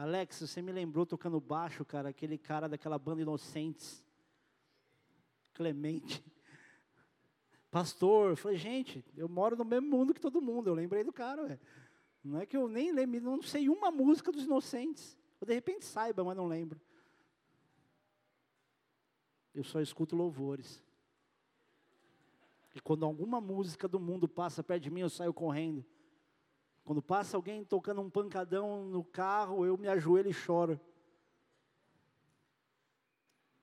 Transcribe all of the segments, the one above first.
Alex, você me lembrou tocando baixo, cara, aquele cara daquela banda Inocentes. Clemente. Pastor, eu falei, gente, eu moro no mesmo mundo que todo mundo. Eu lembrei do cara, ué. Não é que eu nem lembro, não sei uma música dos Inocentes. Eu de repente saiba, mas não lembro. Eu só escuto louvores. E quando alguma música do mundo passa perto de mim, eu saio correndo. Quando passa alguém tocando um pancadão no carro, eu me ajoelho e choro.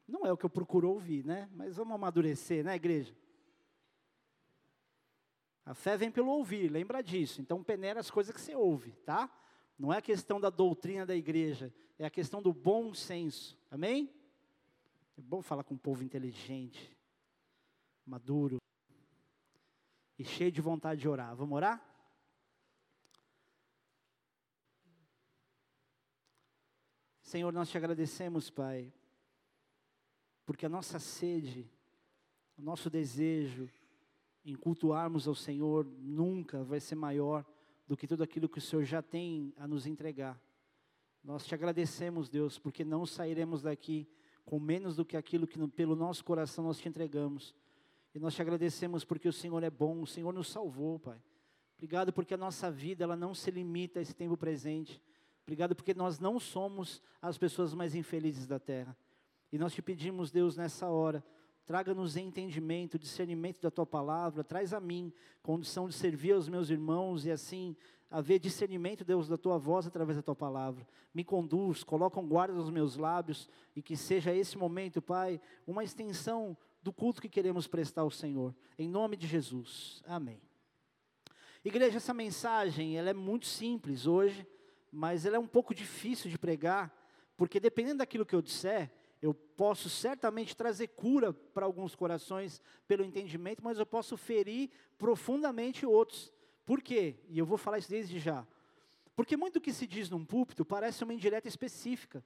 Não é o que eu procuro ouvir, né? Mas vamos amadurecer, né, igreja? A fé vem pelo ouvir, lembra disso. Então peneira as coisas que você ouve, tá? Não é a questão da doutrina da igreja, é a questão do bom senso. Amém? É bom falar com um povo inteligente, maduro e cheio de vontade de orar. Vamos orar? Senhor, nós te agradecemos, Pai, porque a nossa sede, o nosso desejo em cultuarmos ao Senhor nunca vai ser maior do que tudo aquilo que o Senhor já tem a nos entregar. Nós te agradecemos, Deus, porque não sairemos daqui com menos do que aquilo que pelo nosso coração nós te entregamos. E nós te agradecemos porque o Senhor é bom, o Senhor nos salvou, Pai. Obrigado porque a nossa vida ela não se limita a esse tempo presente. Obrigado porque nós não somos as pessoas mais infelizes da terra. E nós te pedimos, Deus, nessa hora, traga-nos entendimento, discernimento da tua palavra, traz a mim condição de servir aos meus irmãos e assim haver discernimento, Deus, da tua voz através da tua palavra. Me conduz, coloca um guarda nos meus lábios e que seja esse momento, Pai, uma extensão do culto que queremos prestar ao Senhor. Em nome de Jesus. Amém. Igreja, essa mensagem, ela é muito simples hoje mas ela é um pouco difícil de pregar, porque dependendo daquilo que eu disser, eu posso certamente trazer cura para alguns corações pelo entendimento, mas eu posso ferir profundamente outros. Por quê? E eu vou falar isso desde já. Porque muito do que se diz num púlpito parece uma indireta específica.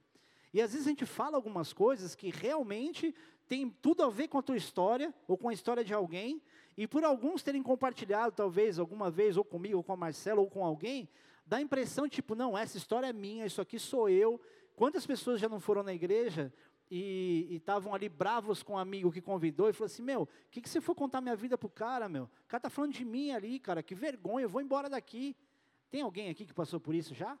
E às vezes a gente fala algumas coisas que realmente tem tudo a ver com a tua história, ou com a história de alguém, e por alguns terem compartilhado, talvez, alguma vez, ou comigo, ou com a Marcela, ou com alguém, dá a impressão, tipo, não, essa história é minha, isso aqui sou eu. Quantas pessoas já não foram na igreja e estavam ali bravos com um amigo que convidou e falou assim, meu, o que, que você for contar minha vida pro cara, meu? O cara tá falando de mim ali, cara, que vergonha, eu vou embora daqui. Tem alguém aqui que passou por isso já?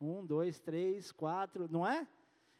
Um, dois, três, quatro, não é?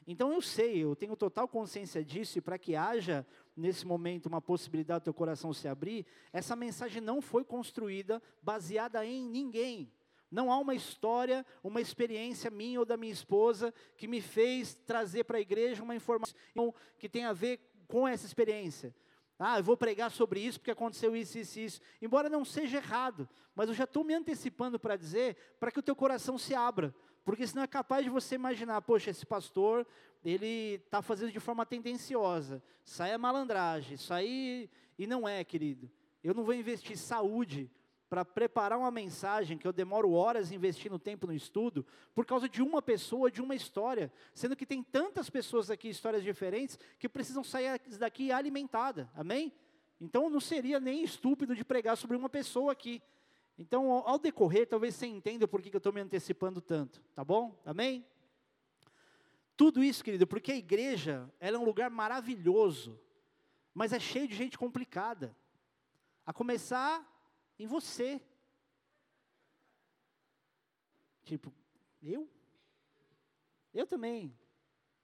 Então eu sei, eu tenho total consciência disso, e para que haja nesse momento uma possibilidade do teu coração se abrir, essa mensagem não foi construída baseada em ninguém. Não há uma história, uma experiência minha ou da minha esposa que me fez trazer para a igreja uma informação que tem a ver com essa experiência. Ah, eu vou pregar sobre isso porque aconteceu isso, isso, isso. Embora não seja errado, mas eu já estou me antecipando para dizer, para que o teu coração se abra. Porque senão é capaz de você imaginar, poxa, esse pastor, ele está fazendo de forma tendenciosa. Isso é malandragem, isso aí. E não é, querido. Eu não vou investir saúde para preparar uma mensagem que eu demoro horas investindo tempo no estudo, por causa de uma pessoa, de uma história, sendo que tem tantas pessoas aqui, histórias diferentes, que precisam sair daqui alimentada, amém? Então não seria nem estúpido de pregar sobre uma pessoa aqui. Então, ao decorrer, talvez você entenda por que eu estou me antecipando tanto, tá bom? Amém? Tudo isso, querido, porque a igreja ela é um lugar maravilhoso, mas é cheio de gente complicada. A começar em você. Tipo, eu? Eu também.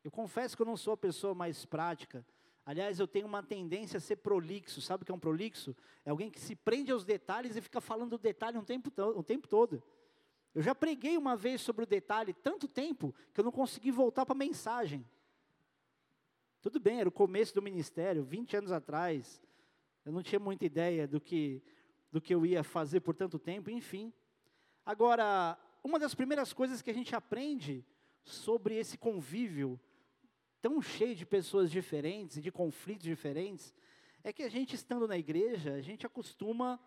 Eu confesso que eu não sou a pessoa mais prática. Aliás, eu tenho uma tendência a ser prolixo. Sabe o que é um prolixo? É alguém que se prende aos detalhes e fica falando do detalhe um tempo, o tempo todo. Eu já preguei uma vez sobre o detalhe tanto tempo que eu não consegui voltar para a mensagem. Tudo bem, era o começo do ministério, 20 anos atrás. Eu não tinha muita ideia do que do que eu ia fazer por tanto tempo, enfim. Agora, uma das primeiras coisas que a gente aprende sobre esse convívio tão cheio de pessoas diferentes e de conflitos diferentes, é que a gente estando na igreja, a gente acostuma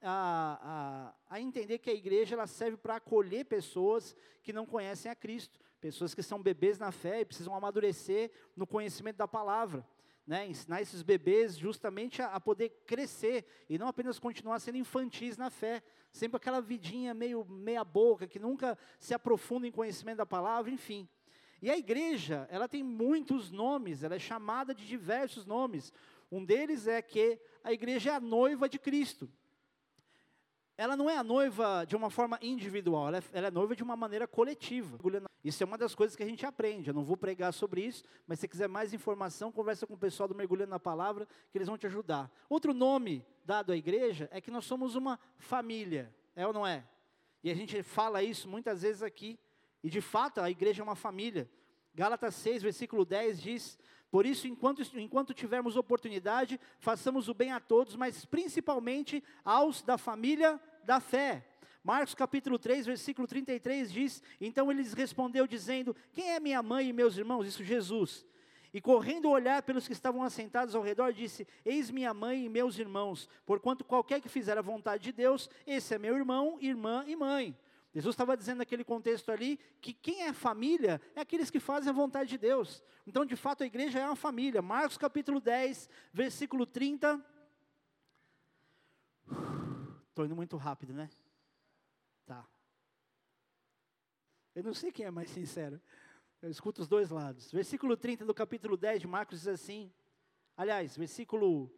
a, a, a entender que a igreja ela serve para acolher pessoas que não conhecem a Cristo, pessoas que são bebês na fé e precisam amadurecer no conhecimento da palavra. Né, ensinar esses bebês justamente a, a, poder crescer e não apenas continuar sendo infantis na fé, sempre aquela vidinha meio meia boca que nunca se aprofunda em conhecimento da palavra, enfim. E a igreja, ela tem muitos nomes, ela é chamada de diversos nomes. Um deles é que a igreja é a noiva de Cristo. Ela não é a noiva de uma forma individual, ela é, ela é noiva de uma maneira coletiva. Isso é uma das coisas que a gente aprende. Eu não vou pregar sobre isso, mas se quiser mais informação, conversa com o pessoal do Mergulhando na Palavra, que eles vão te ajudar. Outro nome dado à igreja é que nós somos uma família, é ou não é? E a gente fala isso muitas vezes aqui, e de fato a igreja é uma família. Gálatas 6, versículo 10 diz: Por isso, enquanto, enquanto tivermos oportunidade, façamos o bem a todos, mas principalmente aos da família da fé. Marcos capítulo 3, versículo 33 diz: Então ele lhes respondeu, dizendo: Quem é minha mãe e meus irmãos? Isso Jesus. E correndo olhar pelos que estavam assentados ao redor, disse: Eis minha mãe e meus irmãos, porquanto qualquer que fizer a vontade de Deus, esse é meu irmão, irmã e mãe. Jesus estava dizendo naquele contexto ali que quem é família é aqueles que fazem a vontade de Deus. Então, de fato, a igreja é uma família. Marcos capítulo 10, versículo 30. Estou indo muito rápido, né? Tá. Eu não sei quem é mais sincero. Eu escuto os dois lados. Versículo 30 do capítulo 10 de Marcos diz assim. Aliás, versículo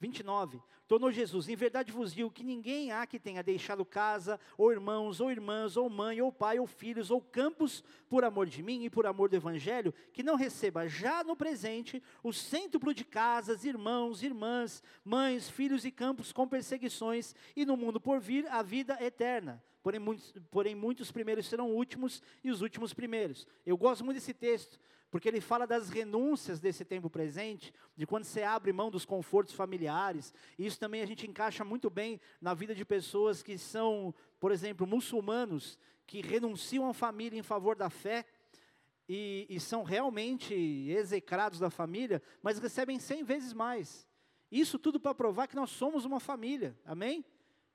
29. Tornou Jesus: Em verdade vos digo que ninguém há que tenha deixado casa, ou irmãos, ou irmãs, ou mãe, ou pai, ou filhos, ou campos, por amor de mim e por amor do Evangelho, que não receba já no presente o cêntuplo de casas, irmãos, irmãs, mães, filhos e campos com perseguições, e no mundo por vir a vida eterna. Porém muitos, porém, muitos primeiros serão últimos e os últimos primeiros. Eu gosto muito desse texto, porque ele fala das renúncias desse tempo presente, de quando você abre mão dos confortos familiares, e isso também a gente encaixa muito bem na vida de pessoas que são, por exemplo, muçulmanos, que renunciam à família em favor da fé, e, e são realmente execrados da família, mas recebem cem vezes mais. Isso tudo para provar que nós somos uma família, amém?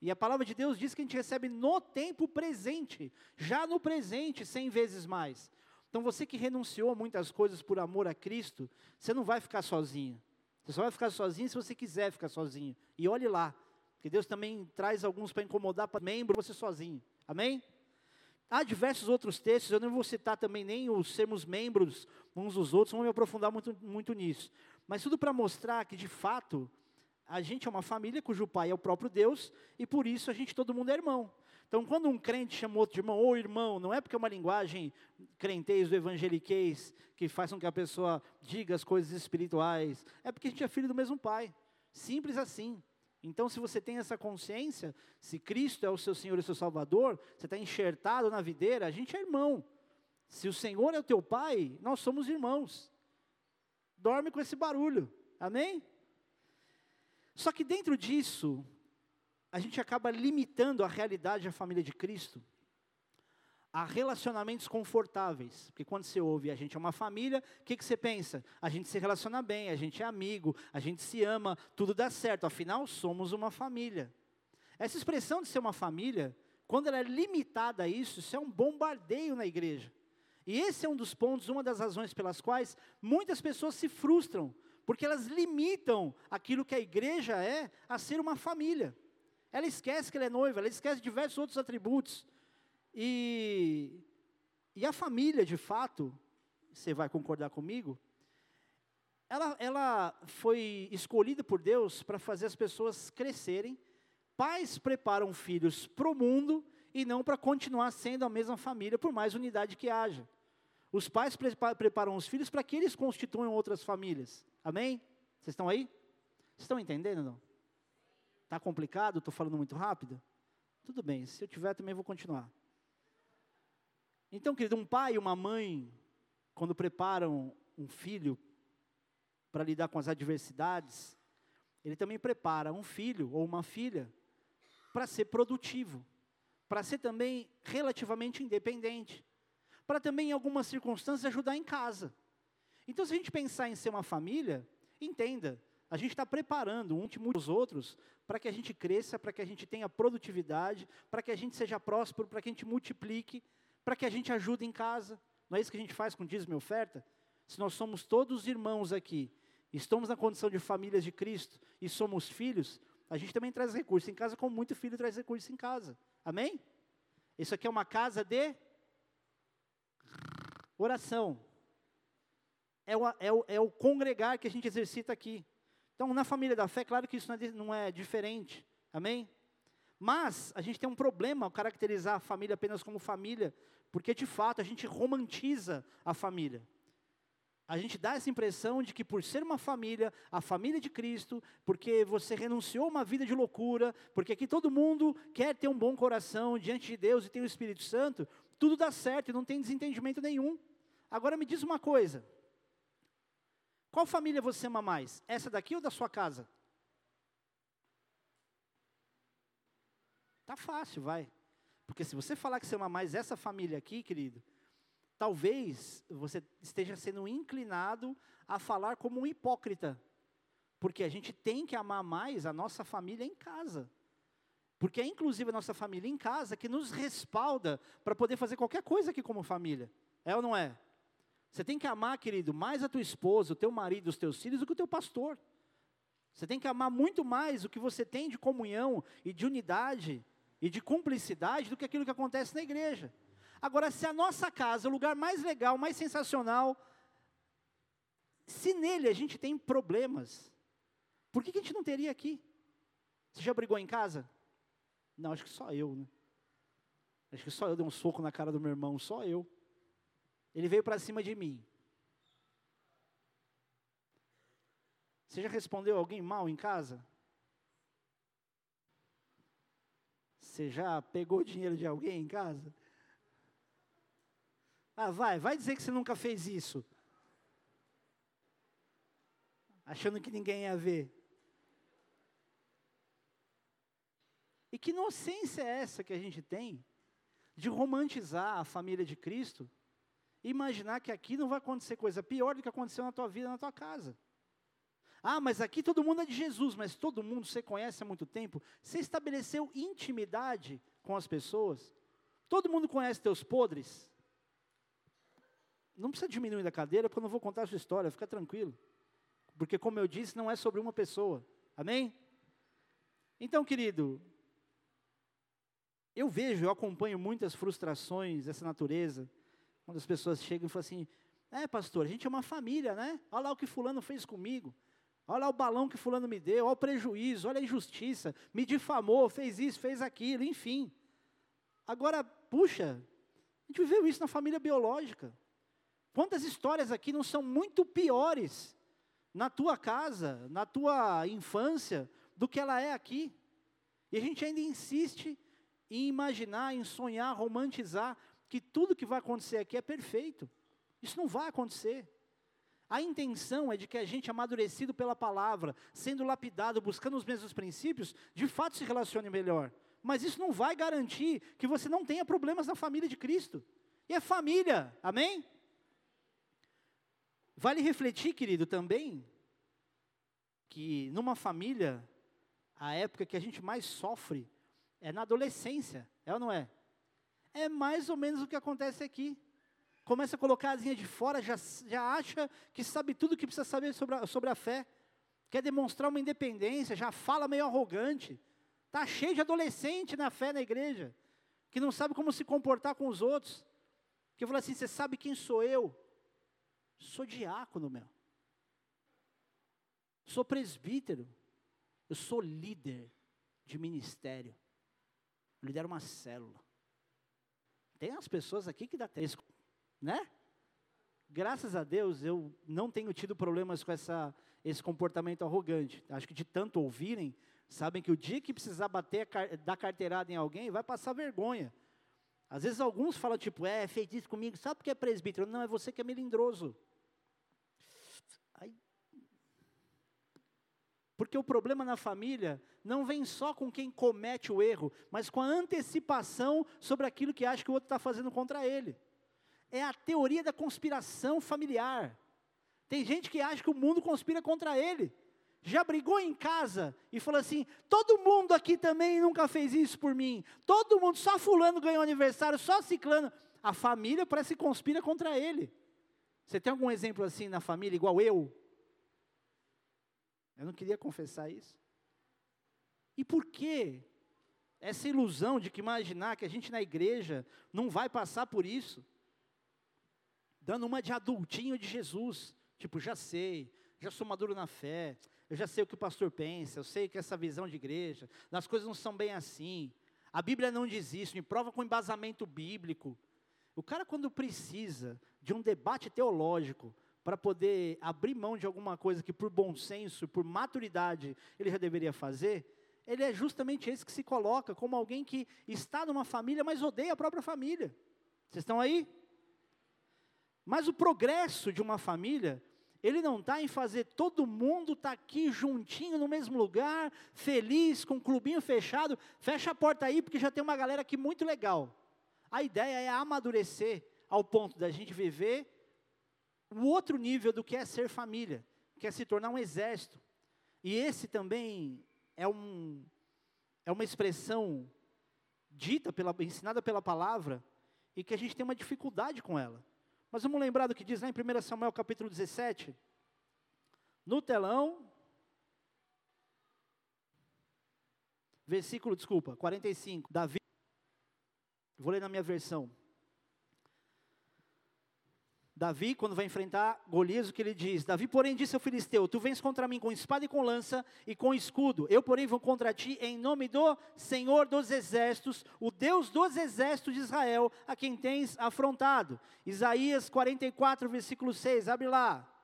E a palavra de Deus diz que a gente recebe no tempo presente, já no presente, cem vezes mais. Então você que renunciou a muitas coisas por amor a Cristo, você não vai ficar sozinho. Você só vai ficar sozinho se você quiser ficar sozinho. E olhe lá, porque Deus também traz alguns para incomodar para membro você sozinho. Amém? Há diversos outros textos, eu não vou citar também nem os sermos membros uns dos outros, não vou me aprofundar muito, muito nisso. Mas tudo para mostrar que, de fato, a gente é uma família cujo pai é o próprio Deus, e por isso a gente, todo mundo é irmão. Então, quando um crente chama outro de irmão, ou irmão, não é porque é uma linguagem crentez do evangeliquez que faz com que a pessoa diga as coisas espirituais, é porque a gente é filho do mesmo pai. Simples assim. Então, se você tem essa consciência, se Cristo é o seu Senhor e seu Salvador, você está enxertado na videira, a gente é irmão. Se o Senhor é o teu pai, nós somos irmãos. Dorme com esse barulho. Amém? Só que dentro disso, a gente acaba limitando a realidade da família de Cristo a relacionamentos confortáveis. Porque quando você ouve a gente é uma família, o que, que você pensa? A gente se relaciona bem, a gente é amigo, a gente se ama, tudo dá certo, afinal somos uma família. Essa expressão de ser uma família, quando ela é limitada a isso, isso é um bombardeio na igreja. E esse é um dos pontos, uma das razões pelas quais muitas pessoas se frustram, porque elas limitam aquilo que a igreja é a ser uma família. Ela esquece que ela é noiva, ela esquece diversos outros atributos. E, e a família, de fato, você vai concordar comigo, ela, ela foi escolhida por Deus para fazer as pessoas crescerem. Pais preparam filhos para o mundo e não para continuar sendo a mesma família, por mais unidade que haja. Os pais preparam os filhos para que eles constituam outras famílias. Amém? Vocês estão aí? Vocês estão entendendo não? Está complicado? Estou falando muito rápido? Tudo bem, se eu tiver também vou continuar. Então, querido, um pai e uma mãe, quando preparam um filho para lidar com as adversidades, ele também prepara um filho ou uma filha para ser produtivo, para ser também relativamente independente, para também, em algumas circunstâncias, ajudar em casa. Então, se a gente pensar em ser uma família, entenda, a gente está preparando um os outros para que a gente cresça, para que a gente tenha produtividade, para que a gente seja próspero, para que a gente multiplique, para que a gente ajude em casa. Não é isso que a gente faz com dízimo e oferta? Se nós somos todos irmãos aqui, estamos na condição de famílias de Cristo e somos filhos, a gente também traz recursos em casa, como muito filho traz recursos em casa. Amém? Isso aqui é uma casa de oração. É o, é, o, é o congregar que a gente exercita aqui. Então, na família da fé, claro que isso não é, não é diferente. Amém? Mas a gente tem um problema ao caracterizar a família apenas como família, porque de fato a gente romantiza a família. A gente dá essa impressão de que por ser uma família, a família de Cristo, porque você renunciou a uma vida de loucura, porque aqui todo mundo quer ter um bom coração diante de Deus e tem o Espírito Santo, tudo dá certo e não tem desentendimento nenhum. Agora me diz uma coisa: qual família você ama mais? Essa daqui ou da sua casa? Tá fácil, vai. Porque se você falar que você ama mais essa família aqui, querido, talvez você esteja sendo inclinado a falar como um hipócrita. Porque a gente tem que amar mais a nossa família em casa. Porque é inclusive a nossa família em casa que nos respalda para poder fazer qualquer coisa aqui como família. É ou não é? Você tem que amar, querido, mais a tua esposa, o teu marido, os teus filhos do que o teu pastor. Você tem que amar muito mais o que você tem de comunhão e de unidade e de cumplicidade do que aquilo que acontece na igreja. Agora, se a nossa casa é o lugar mais legal, mais sensacional, se nele a gente tem problemas, por que, que a gente não teria aqui? Você já brigou em casa? Não, acho que só eu, né? Acho que só eu dei um soco na cara do meu irmão, só eu. Ele veio para cima de mim. Você já respondeu alguém mal em casa? Você já pegou dinheiro de alguém em casa? Ah, vai, vai dizer que você nunca fez isso. Achando que ninguém ia ver. E que inocência é essa que a gente tem de romantizar a família de Cristo imaginar que aqui não vai acontecer coisa pior do que aconteceu na tua vida, na tua casa. Ah, mas aqui todo mundo é de Jesus, mas todo mundo você conhece há muito tempo. Você estabeleceu intimidade com as pessoas. Todo mundo conhece teus podres. Não precisa diminuir da cadeira, porque eu não vou contar a sua história, fica tranquilo. Porque, como eu disse, não é sobre uma pessoa. Amém? Então, querido, eu vejo, eu acompanho muitas frustrações dessa natureza quando as pessoas chegam e falam assim: É, pastor, a gente é uma família, né? Olha lá o que Fulano fez comigo. Olha lá o balão que Fulano me deu. Olha o prejuízo, olha a injustiça. Me difamou, fez isso, fez aquilo, enfim. Agora, puxa, a gente viveu isso na família biológica. Quantas histórias aqui não são muito piores na tua casa, na tua infância, do que ela é aqui? E a gente ainda insiste em imaginar, em sonhar, romantizar que tudo que vai acontecer aqui é perfeito. Isso não vai acontecer. A intenção é de que a gente, amadurecido pela palavra, sendo lapidado, buscando os mesmos princípios, de fato se relacione melhor. Mas isso não vai garantir que você não tenha problemas na família de Cristo. E é família, amém? Vale refletir, querido, também, que numa família, a época que a gente mais sofre é na adolescência, é ou não é? É mais ou menos o que acontece aqui. Começa a colocar a asinha de fora, já, já acha que sabe tudo o que precisa saber sobre a, sobre a fé. Quer demonstrar uma independência, já fala meio arrogante. Está cheio de adolescente na fé na igreja, que não sabe como se comportar com os outros. Que fala assim: você sabe quem sou eu? Sou diácono, meu. Sou presbítero. Eu sou líder de ministério. Eu lidero uma célula. Tem as pessoas aqui que dá três, né? Graças a Deus eu não tenho tido problemas com essa, esse comportamento arrogante. Acho que de tanto ouvirem, sabem que o dia que precisar bater, dar carteirada em alguém, vai passar vergonha. Às vezes alguns falam tipo, é, fez isso comigo, sabe porque é presbítero? Não, é você que é melindroso. Porque o problema na família não vem só com quem comete o erro, mas com a antecipação sobre aquilo que acha que o outro está fazendo contra ele. É a teoria da conspiração familiar. Tem gente que acha que o mundo conspira contra ele. Já brigou em casa e falou assim: todo mundo aqui também nunca fez isso por mim. Todo mundo, só fulano ganhou aniversário, só ciclano. A família parece que conspira contra ele. Você tem algum exemplo assim na família, igual eu? Eu não queria confessar isso. E por que essa ilusão de que imaginar que a gente na igreja não vai passar por isso? Dando uma de adultinho de Jesus, tipo, já sei, já sou maduro na fé, eu já sei o que o pastor pensa, eu sei que essa visão de igreja, as coisas não são bem assim. A Bíblia não diz isso, me prova com embasamento bíblico. O cara, quando precisa de um debate teológico para poder abrir mão de alguma coisa que, por bom senso, por maturidade, ele já deveria fazer, ele é justamente esse que se coloca como alguém que está numa família, mas odeia a própria família. Vocês estão aí? Mas o progresso de uma família, ele não está em fazer todo mundo estar tá aqui juntinho no mesmo lugar, feliz, com o um clubinho fechado. Fecha a porta aí, porque já tem uma galera aqui muito legal. A ideia é amadurecer ao ponto da gente viver o outro nível do que é ser família, que é se tornar um exército. E esse também é, um, é uma expressão dita, pela, ensinada pela palavra, e que a gente tem uma dificuldade com ela. Mas vamos lembrar do que diz lá em 1 Samuel capítulo 17. No telão, versículo, desculpa, 45, Davi, vou ler na minha versão. Davi, quando vai enfrentar Golias, o que ele diz? Davi, porém, disse ao filisteu: Tu vens contra mim com espada e com lança e com escudo. Eu, porém, vou contra ti em nome do Senhor dos exércitos, o Deus dos exércitos de Israel, a quem tens afrontado. Isaías 44, versículo 6, abre lá.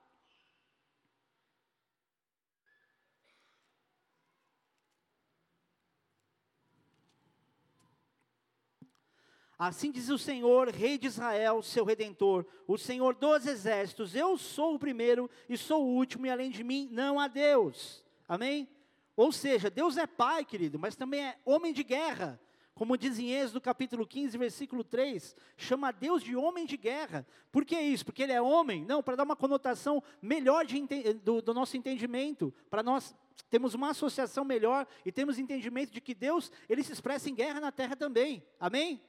Assim diz o Senhor, Rei de Israel, seu redentor, o Senhor dos exércitos: Eu sou o primeiro e sou o último, e além de mim não há Deus. Amém? Ou seja, Deus é Pai, querido, mas também é homem de guerra. Como diz em Êxodo capítulo 15, versículo 3, chama Deus de homem de guerra. Por que isso? Porque ele é homem? Não, para dar uma conotação melhor de, do, do nosso entendimento, para nós temos uma associação melhor e temos entendimento de que Deus, ele se expressa em guerra na terra também. Amém?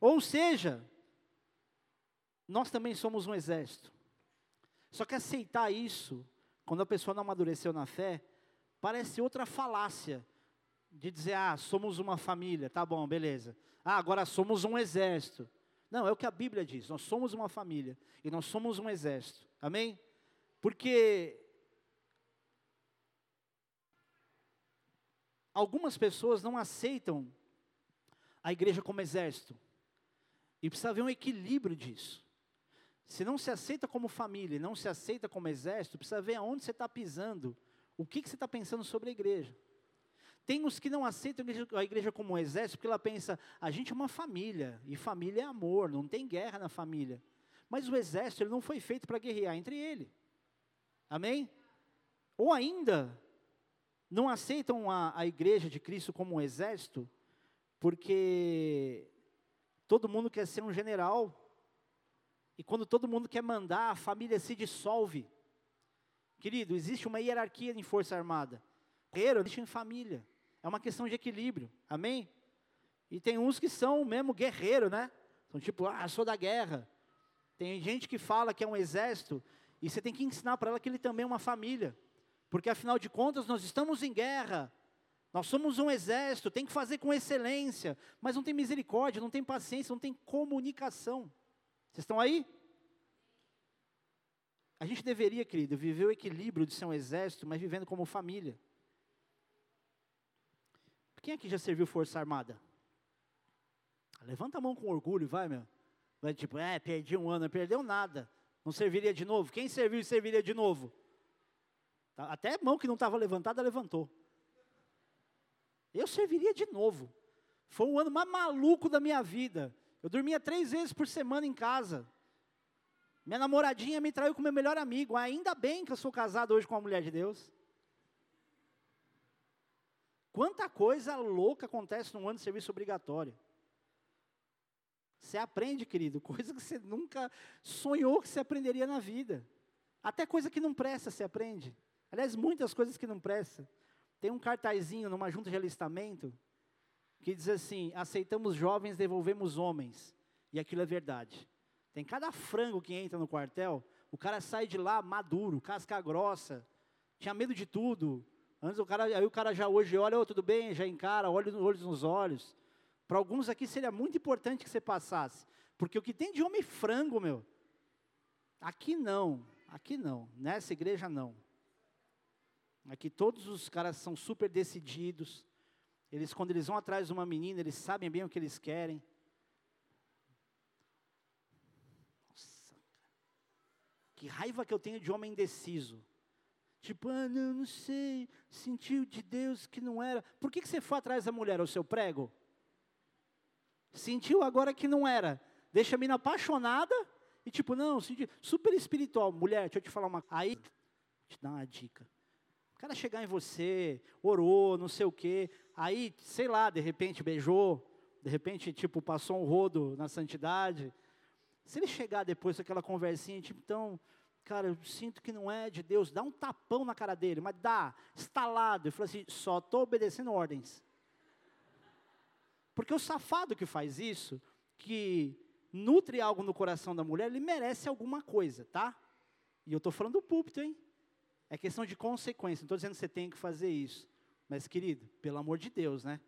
Ou seja, nós também somos um exército. Só que aceitar isso, quando a pessoa não amadureceu na fé, parece outra falácia de dizer, ah, somos uma família, tá bom, beleza. Ah, agora somos um exército. Não, é o que a Bíblia diz, nós somos uma família e nós somos um exército. Amém? Porque algumas pessoas não aceitam a igreja como exército. E precisa haver um equilíbrio disso. Se não se aceita como família, não se aceita como exército, precisa ver aonde você está pisando, o que, que você está pensando sobre a igreja. Tem os que não aceitam a igreja, como um exército, porque ela pensa, a gente é uma família, e família é amor, não tem guerra na família. Mas o exército ele não foi feito para guerrear entre ele. Amém? Ou ainda, não aceitam a, a igreja de Cristo como um exército, porque Todo mundo quer ser um general. E quando todo mundo quer mandar, a família se dissolve. Querido, existe uma hierarquia em força armada. Guerreiro existe em família. É uma questão de equilíbrio. Amém? E tem uns que são mesmo guerreiro, né? São tipo, ah, sou da guerra. Tem gente que fala que é um exército e você tem que ensinar para ela que ele também é uma família. Porque afinal de contas nós estamos em guerra. Nós somos um exército, tem que fazer com excelência, mas não tem misericórdia, não tem paciência, não tem comunicação. Vocês estão aí? A gente deveria, querido, viver o equilíbrio de ser um exército, mas vivendo como família. Quem aqui já serviu Força Armada? Levanta a mão com orgulho, vai, meu. Vai tipo, é, perdi um ano, perdeu nada. Não serviria de novo? Quem serviu serviria de novo? Tá, até a mão que não estava levantada, levantou. Eu serviria de novo. Foi o ano mais maluco da minha vida. Eu dormia três vezes por semana em casa. Minha namoradinha me traiu com meu melhor amigo. Ainda bem que eu sou casado hoje com uma mulher de Deus. Quanta coisa louca acontece num ano de serviço obrigatório. Você aprende, querido, coisa que você nunca sonhou que você aprenderia na vida. Até coisa que não presta você aprende. Aliás, muitas coisas que não prestam. Tem um cartazinho numa junta de alistamento que diz assim: aceitamos jovens, devolvemos homens. E aquilo é verdade. Tem cada frango que entra no quartel, o cara sai de lá maduro, casca grossa, tinha medo de tudo, Antes o cara, aí o cara já hoje olha, oh, tudo bem, já encara, olha olhos nos olhos. Para alguns aqui seria muito importante que você passasse. Porque o que tem de homem frango, meu, aqui não, aqui não, nessa igreja não. Aqui todos os caras são super decididos. Eles, quando eles vão atrás de uma menina, eles sabem bem o que eles querem. Nossa, que raiva que eu tenho de homem indeciso. Tipo, ah, não, não sei, sentiu de Deus que não era. Por que, que você foi atrás da mulher, o seu prego? Sentiu agora que não era. Deixa a mina apaixonada e tipo, não, senti, super espiritual. Mulher, deixa eu te falar uma Aí, te dar uma dica. O cara chegar em você, orou, não sei o quê, aí, sei lá, de repente beijou, de repente, tipo, passou um rodo na santidade. Se ele chegar depois com aquela conversinha, tipo, então, cara, eu sinto que não é de Deus, dá um tapão na cara dele, mas dá, estalado, e fala assim, só estou obedecendo ordens. Porque o safado que faz isso, que nutre algo no coração da mulher, ele merece alguma coisa, tá? E eu estou falando do púlpito, hein? É questão de consequência. Não estou dizendo que você tem que fazer isso. Mas, querido, pelo amor de Deus, né?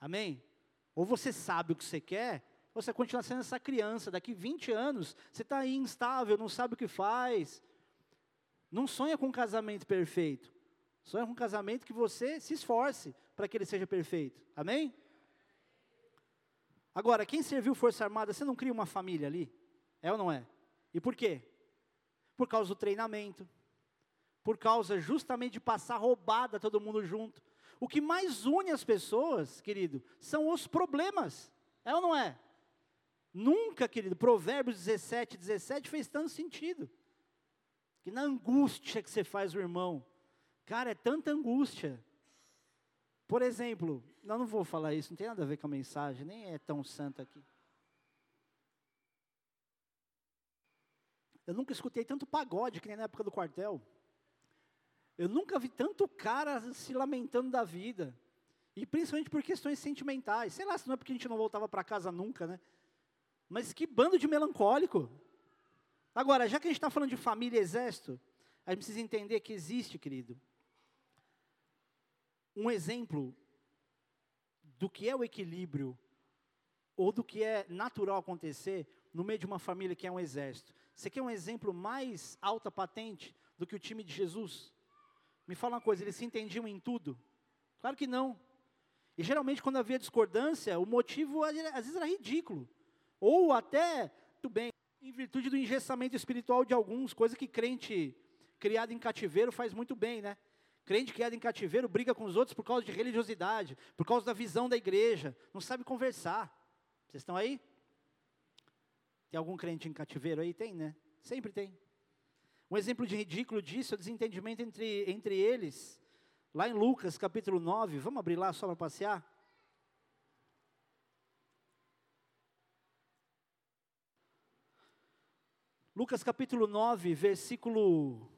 Amém? Ou você sabe o que você quer, ou você continua sendo essa criança. Daqui 20 anos, você está aí instável, não sabe o que faz. Não sonha com um casamento perfeito. Sonha com um casamento que você se esforce para que ele seja perfeito. Amém? Agora, quem serviu Força Armada, você não cria uma família ali? É ou não é? E por quê? Por causa do treinamento por causa justamente de passar roubada todo mundo junto. O que mais une as pessoas, querido, são os problemas. É ou não é? Nunca, querido, Provérbios 17, 17 fez tanto sentido. Que na angústia que você faz o irmão. Cara, é tanta angústia. Por exemplo, eu não vou falar isso, não tem nada a ver com a mensagem, nem é tão santa aqui. Eu nunca escutei tanto pagode que nem na época do quartel. Eu nunca vi tanto cara se lamentando da vida. E principalmente por questões sentimentais. Sei lá, se não é porque a gente não voltava para casa nunca, né? Mas que bando de melancólico. Agora, já que a gente está falando de família e exército, a gente precisa entender que existe, querido, um exemplo do que é o equilíbrio ou do que é natural acontecer no meio de uma família que é um exército. Você quer um exemplo mais alta patente do que o time de Jesus? Me fala uma coisa, eles se entendiam em tudo? Claro que não. E geralmente quando havia discordância, o motivo às vezes era ridículo. Ou até, tudo bem, em virtude do engessamento espiritual de alguns, coisa que crente criado em cativeiro faz muito bem, né? Crente criado em cativeiro briga com os outros por causa de religiosidade, por causa da visão da igreja, não sabe conversar. Vocês estão aí? Tem algum crente em cativeiro aí? Tem, né? Sempre tem. Um exemplo de ridículo disso é o desentendimento entre, entre eles, lá em Lucas capítulo 9, vamos abrir lá só para passear? Lucas capítulo 9, versículo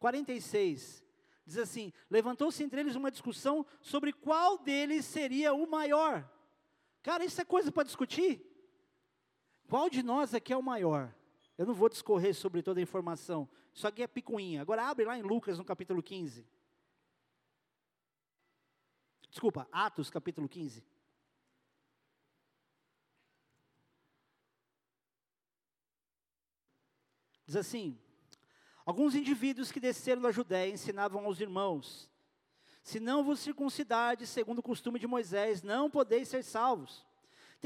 46, diz assim: Levantou-se entre eles uma discussão sobre qual deles seria o maior. Cara, isso é coisa para discutir? Qual de nós aqui é o maior? Eu não vou discorrer sobre toda a informação. Isso aqui é picuinha. Agora abre lá em Lucas, no capítulo 15. Desculpa, Atos, capítulo 15. Diz assim: Alguns indivíduos que desceram da Judéia ensinavam aos irmãos: Se não vos circuncidades, segundo o costume de Moisés, não podeis ser salvos.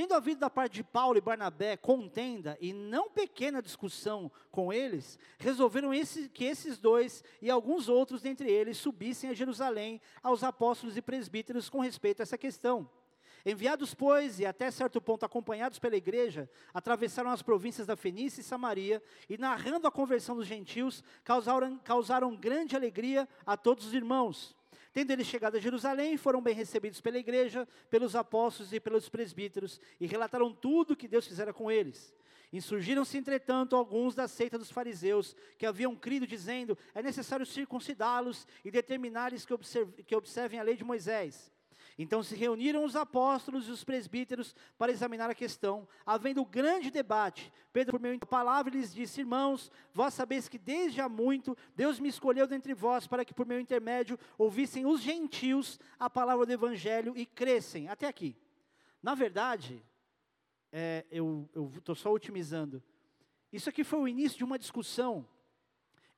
Tendo havido da parte de Paulo e Barnabé contenda e não pequena discussão com eles, resolveram esse, que esses dois e alguns outros dentre eles subissem a Jerusalém aos apóstolos e presbíteros com respeito a essa questão. Enviados, pois, e até certo ponto acompanhados pela igreja, atravessaram as províncias da Fenícia e Samaria, e narrando a conversão dos gentios, causaram, causaram grande alegria a todos os irmãos. Tendo eles chegado a Jerusalém, foram bem recebidos pela igreja, pelos apóstolos e pelos presbíteros, e relataram tudo o que Deus fizera com eles. Insurgiram-se, entretanto, alguns da seita dos fariseus, que haviam crido, dizendo: é necessário circuncidá-los e determinar-lhes que, que observem a lei de Moisés. Então se reuniram os apóstolos e os presbíteros para examinar a questão. Havendo grande debate, Pedro, por meio da palavra, lhes disse: Irmãos, vós sabeis que desde há muito Deus me escolheu dentre vós para que por meu intermédio ouvissem os gentios a palavra do evangelho e crescem. Até aqui. Na verdade, é, eu estou só otimizando. Isso aqui foi o início de uma discussão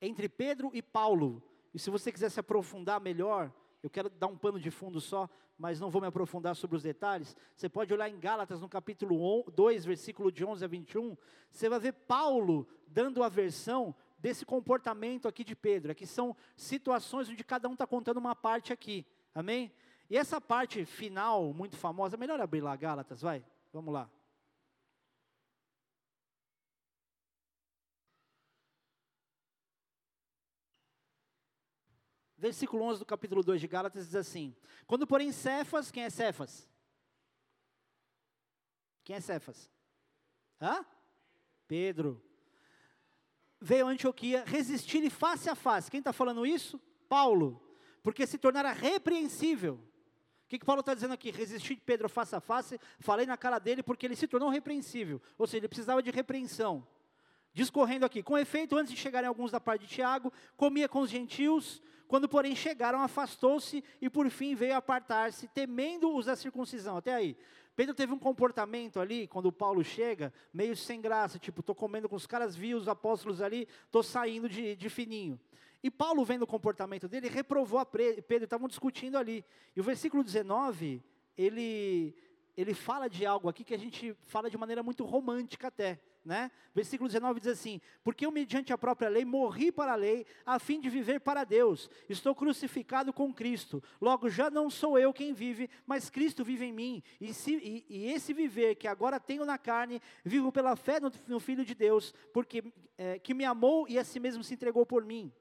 entre Pedro e Paulo. E se você quiser se aprofundar melhor, eu quero dar um pano de fundo só, mas não vou me aprofundar sobre os detalhes. Você pode olhar em Gálatas, no capítulo 2, versículo de 11 a 21. Você vai ver Paulo dando a versão desse comportamento aqui de Pedro. Aqui são situações onde cada um está contando uma parte aqui. Amém? E essa parte final, muito famosa, melhor abrir lá Gálatas, vai. Vamos lá. Versículo 11 do capítulo 2 de Gálatas diz assim: Quando, porém, Cefas, quem é Cefas? Quem é Cefas? Hã? Pedro. Veio a Antioquia resistir-lhe face a face. Quem está falando isso? Paulo. Porque se tornara repreensível. O que, que Paulo está dizendo aqui? Resistir Pedro face a face, falei na cara dele porque ele se tornou repreensível. Ou seja, ele precisava de repreensão. Discorrendo aqui, com efeito, antes de chegarem alguns da parte de Tiago, comia com os gentios, quando, porém, chegaram, afastou-se e, por fim, veio apartar-se, temendo os da circuncisão. Até aí. Pedro teve um comportamento ali, quando Paulo chega, meio sem graça, tipo, estou comendo com os caras, vi os apóstolos ali, estou saindo de, de fininho. E Paulo, vendo o comportamento dele, reprovou a Pedro, estavam discutindo ali. E o versículo 19, ele, ele fala de algo aqui que a gente fala de maneira muito romântica até né? Versículo 19 diz assim: Porque eu, mediante a própria lei, morri para a lei, a fim de viver para Deus. Estou crucificado com Cristo. Logo, já não sou eu quem vive, mas Cristo vive em mim. E, se, e, e esse viver que agora tenho na carne, vivo pela fé no, no Filho de Deus, porque é, que me amou e a si mesmo se entregou por mim.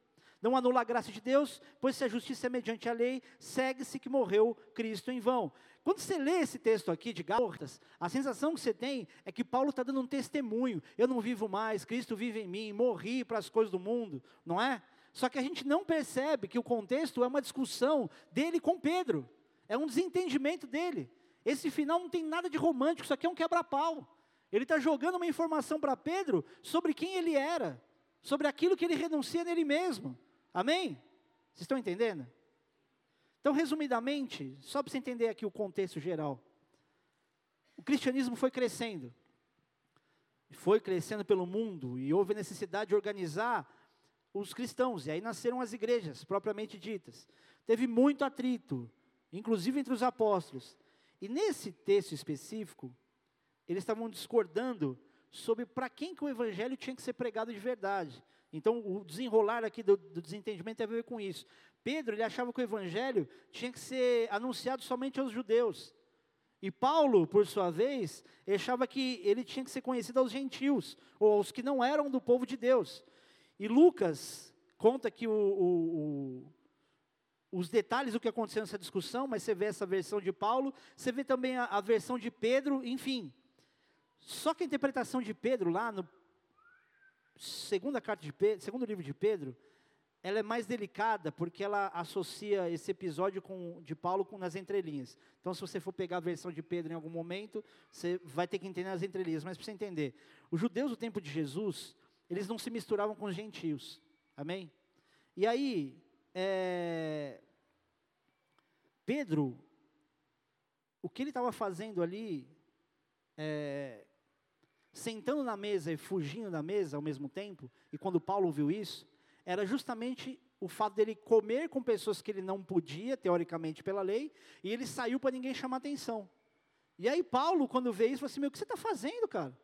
Não anula a graça de Deus, pois se a justiça é mediante a lei, segue-se que morreu Cristo em vão. Quando você lê esse texto aqui de Gálatas, a sensação que você tem é que Paulo está dando um testemunho. Eu não vivo mais, Cristo vive em mim, morri para as coisas do mundo, não é? Só que a gente não percebe que o contexto é uma discussão dele com Pedro, é um desentendimento dele. Esse final não tem nada de romântico, isso aqui é um quebra-pau. Ele está jogando uma informação para Pedro sobre quem ele era, sobre aquilo que ele renuncia nele mesmo. Amém? Vocês estão entendendo? Então, resumidamente, só para você entender aqui o contexto geral, o cristianismo foi crescendo, foi crescendo pelo mundo e houve necessidade de organizar os cristãos, e aí nasceram as igrejas propriamente ditas. Teve muito atrito, inclusive entre os apóstolos. E nesse texto específico, eles estavam discordando sobre para quem que o evangelho tinha que ser pregado de verdade. Então, o desenrolar aqui do, do, desentendimento tem a ver com isso. Pedro, ele achava que o evangelho tinha que ser anunciado somente aos judeus. E Paulo, por sua vez, achava que ele tinha que ser conhecido aos gentios, ou aos que não eram do povo de Deus. E Lucas conta que o, o, o, os detalhes do que aconteceu nessa discussão, mas você vê essa versão de Paulo, você vê também a, a versão de Pedro, enfim. Só que a interpretação de Pedro lá no segunda carta de Pedro, segundo livro de Pedro, ela é mais delicada porque ela associa esse episódio com, de Paulo com nas entrelinhas. Então, se você for pegar a versão de Pedro em algum momento, você vai ter que entender as entrelinhas. Mas para você entender, os judeus do tempo de Jesus, eles não se misturavam com os gentios. Amém? E aí, é, Pedro, o que ele estava fazendo ali, é, sentando na mesa e fugindo da mesa ao mesmo tempo, e quando Paulo ouviu isso, era justamente o fato dele comer com pessoas que ele não podia, teoricamente pela lei, e ele saiu para ninguém chamar atenção. E aí Paulo, quando vê isso, falou assim, meu, o que você está fazendo, cara?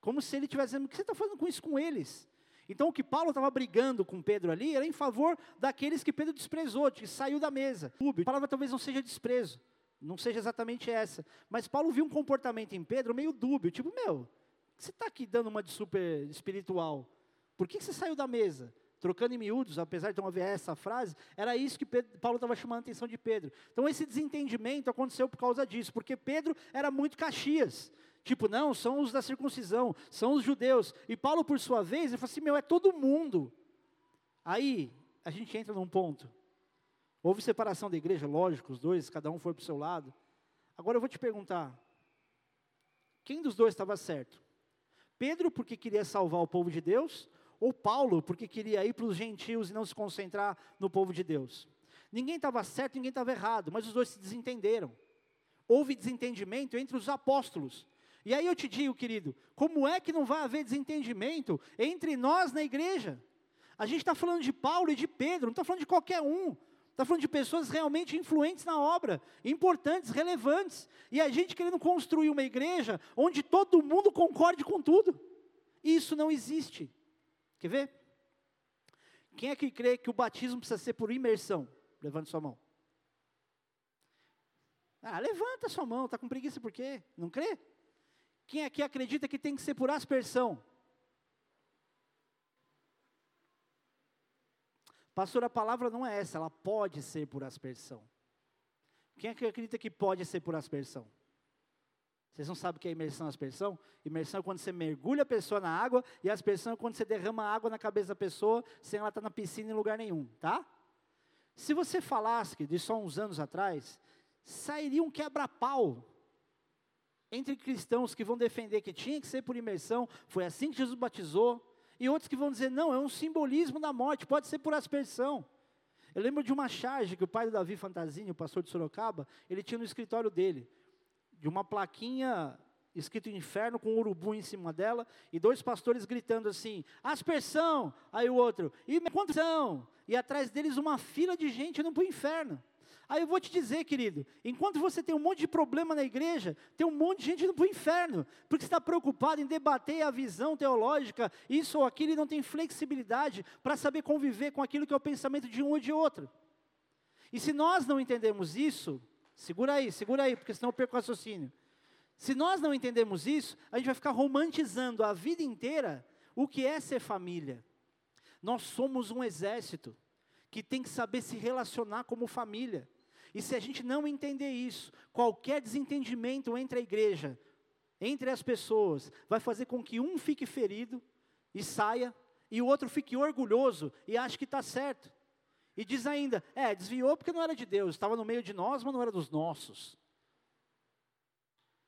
Como se ele estivesse dizendo, o que você está fazendo com isso com eles? Então o que Paulo estava brigando com Pedro ali era em favor daqueles que Pedro desprezou, que saiu da mesa. A palavra talvez não seja desprezo, não seja exatamente essa. Mas Paulo viu um comportamento em Pedro meio dúbio, tipo, meu, você está aqui dando uma de super espiritual. Por que você saiu da mesa? Trocando em miúdos, apesar de não haver essa frase, era isso que Pedro, Paulo estava chamando a atenção de Pedro. Então esse desentendimento aconteceu por causa disso, porque Pedro era muito caxias. Tipo, não, são os da circuncisão, são os judeus. E Paulo, por sua vez, ele falou assim: meu, é todo mundo. Aí, a gente entra num ponto Houve separação da igreja, lógico, os dois, cada um foi para o seu lado. Agora eu vou te perguntar: quem dos dois estava certo? Pedro, porque queria salvar o povo de Deus, ou Paulo, porque queria ir para os gentios e não se concentrar no povo de Deus? Ninguém estava certo, ninguém estava errado, mas os dois se desentenderam. Houve desentendimento entre os apóstolos. E aí eu te digo, querido, como é que não vai haver desentendimento entre nós na igreja? A gente está falando de Paulo e de Pedro, não está falando de qualquer um. Está falando de pessoas realmente influentes na obra, importantes, relevantes. E a gente querendo construir uma igreja onde todo mundo concorde com tudo. Isso não existe. Quer ver? Quem é que crê que o batismo precisa ser por imersão? Levante sua mão. Ah, levanta sua mão, está com preguiça por quê? Não crê? Quem aqui acredita que tem que ser por aspersão? Pastor, a palavra não é essa, ela pode ser por aspersão. Quem acredita que pode ser por aspersão? Vocês não sabem o que é imersão e aspersão? Imersão é quando você mergulha a pessoa na água, e aspersão é quando você derrama água na cabeça da pessoa, sem ela estar na piscina em lugar nenhum, tá? Se você falasse, que de só uns anos atrás, sairia um quebra-pau entre cristãos que vão defender que tinha que ser por imersão, foi assim que Jesus batizou, e outros que vão dizer, não, é um simbolismo da morte, pode ser por aspersão. Eu lembro de uma charge que o pai do Davi Fantasini, o pastor de Sorocaba, ele tinha no escritório dele, de uma plaquinha escrito inferno com um urubu em cima dela, e dois pastores gritando assim, aspersão, aí o outro, e são? E atrás deles uma fila de gente indo para o inferno. Aí eu vou te dizer, querido, enquanto você tem um monte de problema na igreja, tem um monte de gente indo para o inferno, porque está preocupado em debater a visão teológica, isso ou aquilo, e não tem flexibilidade para saber conviver com aquilo que é o pensamento de um ou de outro. E se nós não entendemos isso, segura aí, segura aí, porque senão eu perco o raciocínio. Se nós não entendemos isso, a gente vai ficar romantizando a vida inteira o que é ser família. Nós somos um exército que tem que saber se relacionar como família. E se a gente não entender isso, qualquer desentendimento entre a igreja, entre as pessoas, vai fazer com que um fique ferido e saia, e o outro fique orgulhoso e ache que está certo. E diz ainda: é, desviou porque não era de Deus, estava no meio de nós, mas não era dos nossos.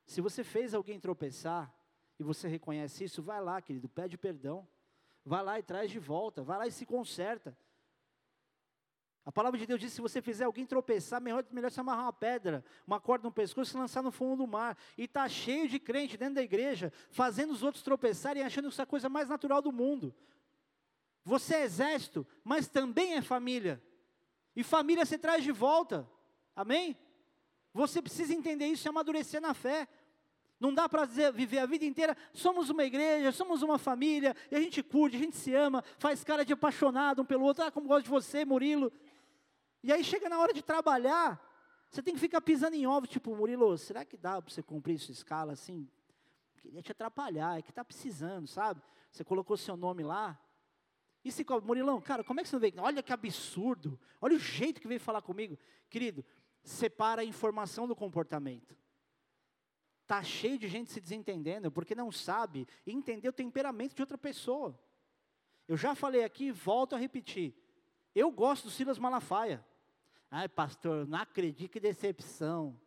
Se você fez alguém tropeçar, e você reconhece isso, vai lá, querido, pede perdão. Vai lá e traz de volta, vai lá e se conserta. A palavra de Deus diz: se você fizer alguém tropeçar, melhor, melhor se amarrar uma pedra, uma corda no pescoço e se lançar no fundo do mar. E está cheio de crente dentro da igreja, fazendo os outros tropeçarem, achando isso a coisa mais natural do mundo. Você é exército, mas também é família. E família você traz de volta. Amém? Você precisa entender isso e amadurecer na fé. Não dá para viver a vida inteira, somos uma igreja, somos uma família, e a gente curte, a gente se ama, faz cara de apaixonado um pelo outro, ah, como gosto de você, Murilo. E aí chega na hora de trabalhar, você tem que ficar pisando em ovos, tipo, Murilo, será que dá para você cumprir sua escala assim? Queria te atrapalhar, é que está precisando, sabe? Você colocou seu nome lá. E se Murilão, cara, como é que você não veio? Olha que absurdo, olha o jeito que veio falar comigo. Querido, separa a informação do comportamento. Está cheio de gente se desentendendo, porque não sabe entender o temperamento de outra pessoa. Eu já falei aqui, volto a repetir. Eu gosto do Silas Malafaia. Ai, pastor, não acredito que decepção.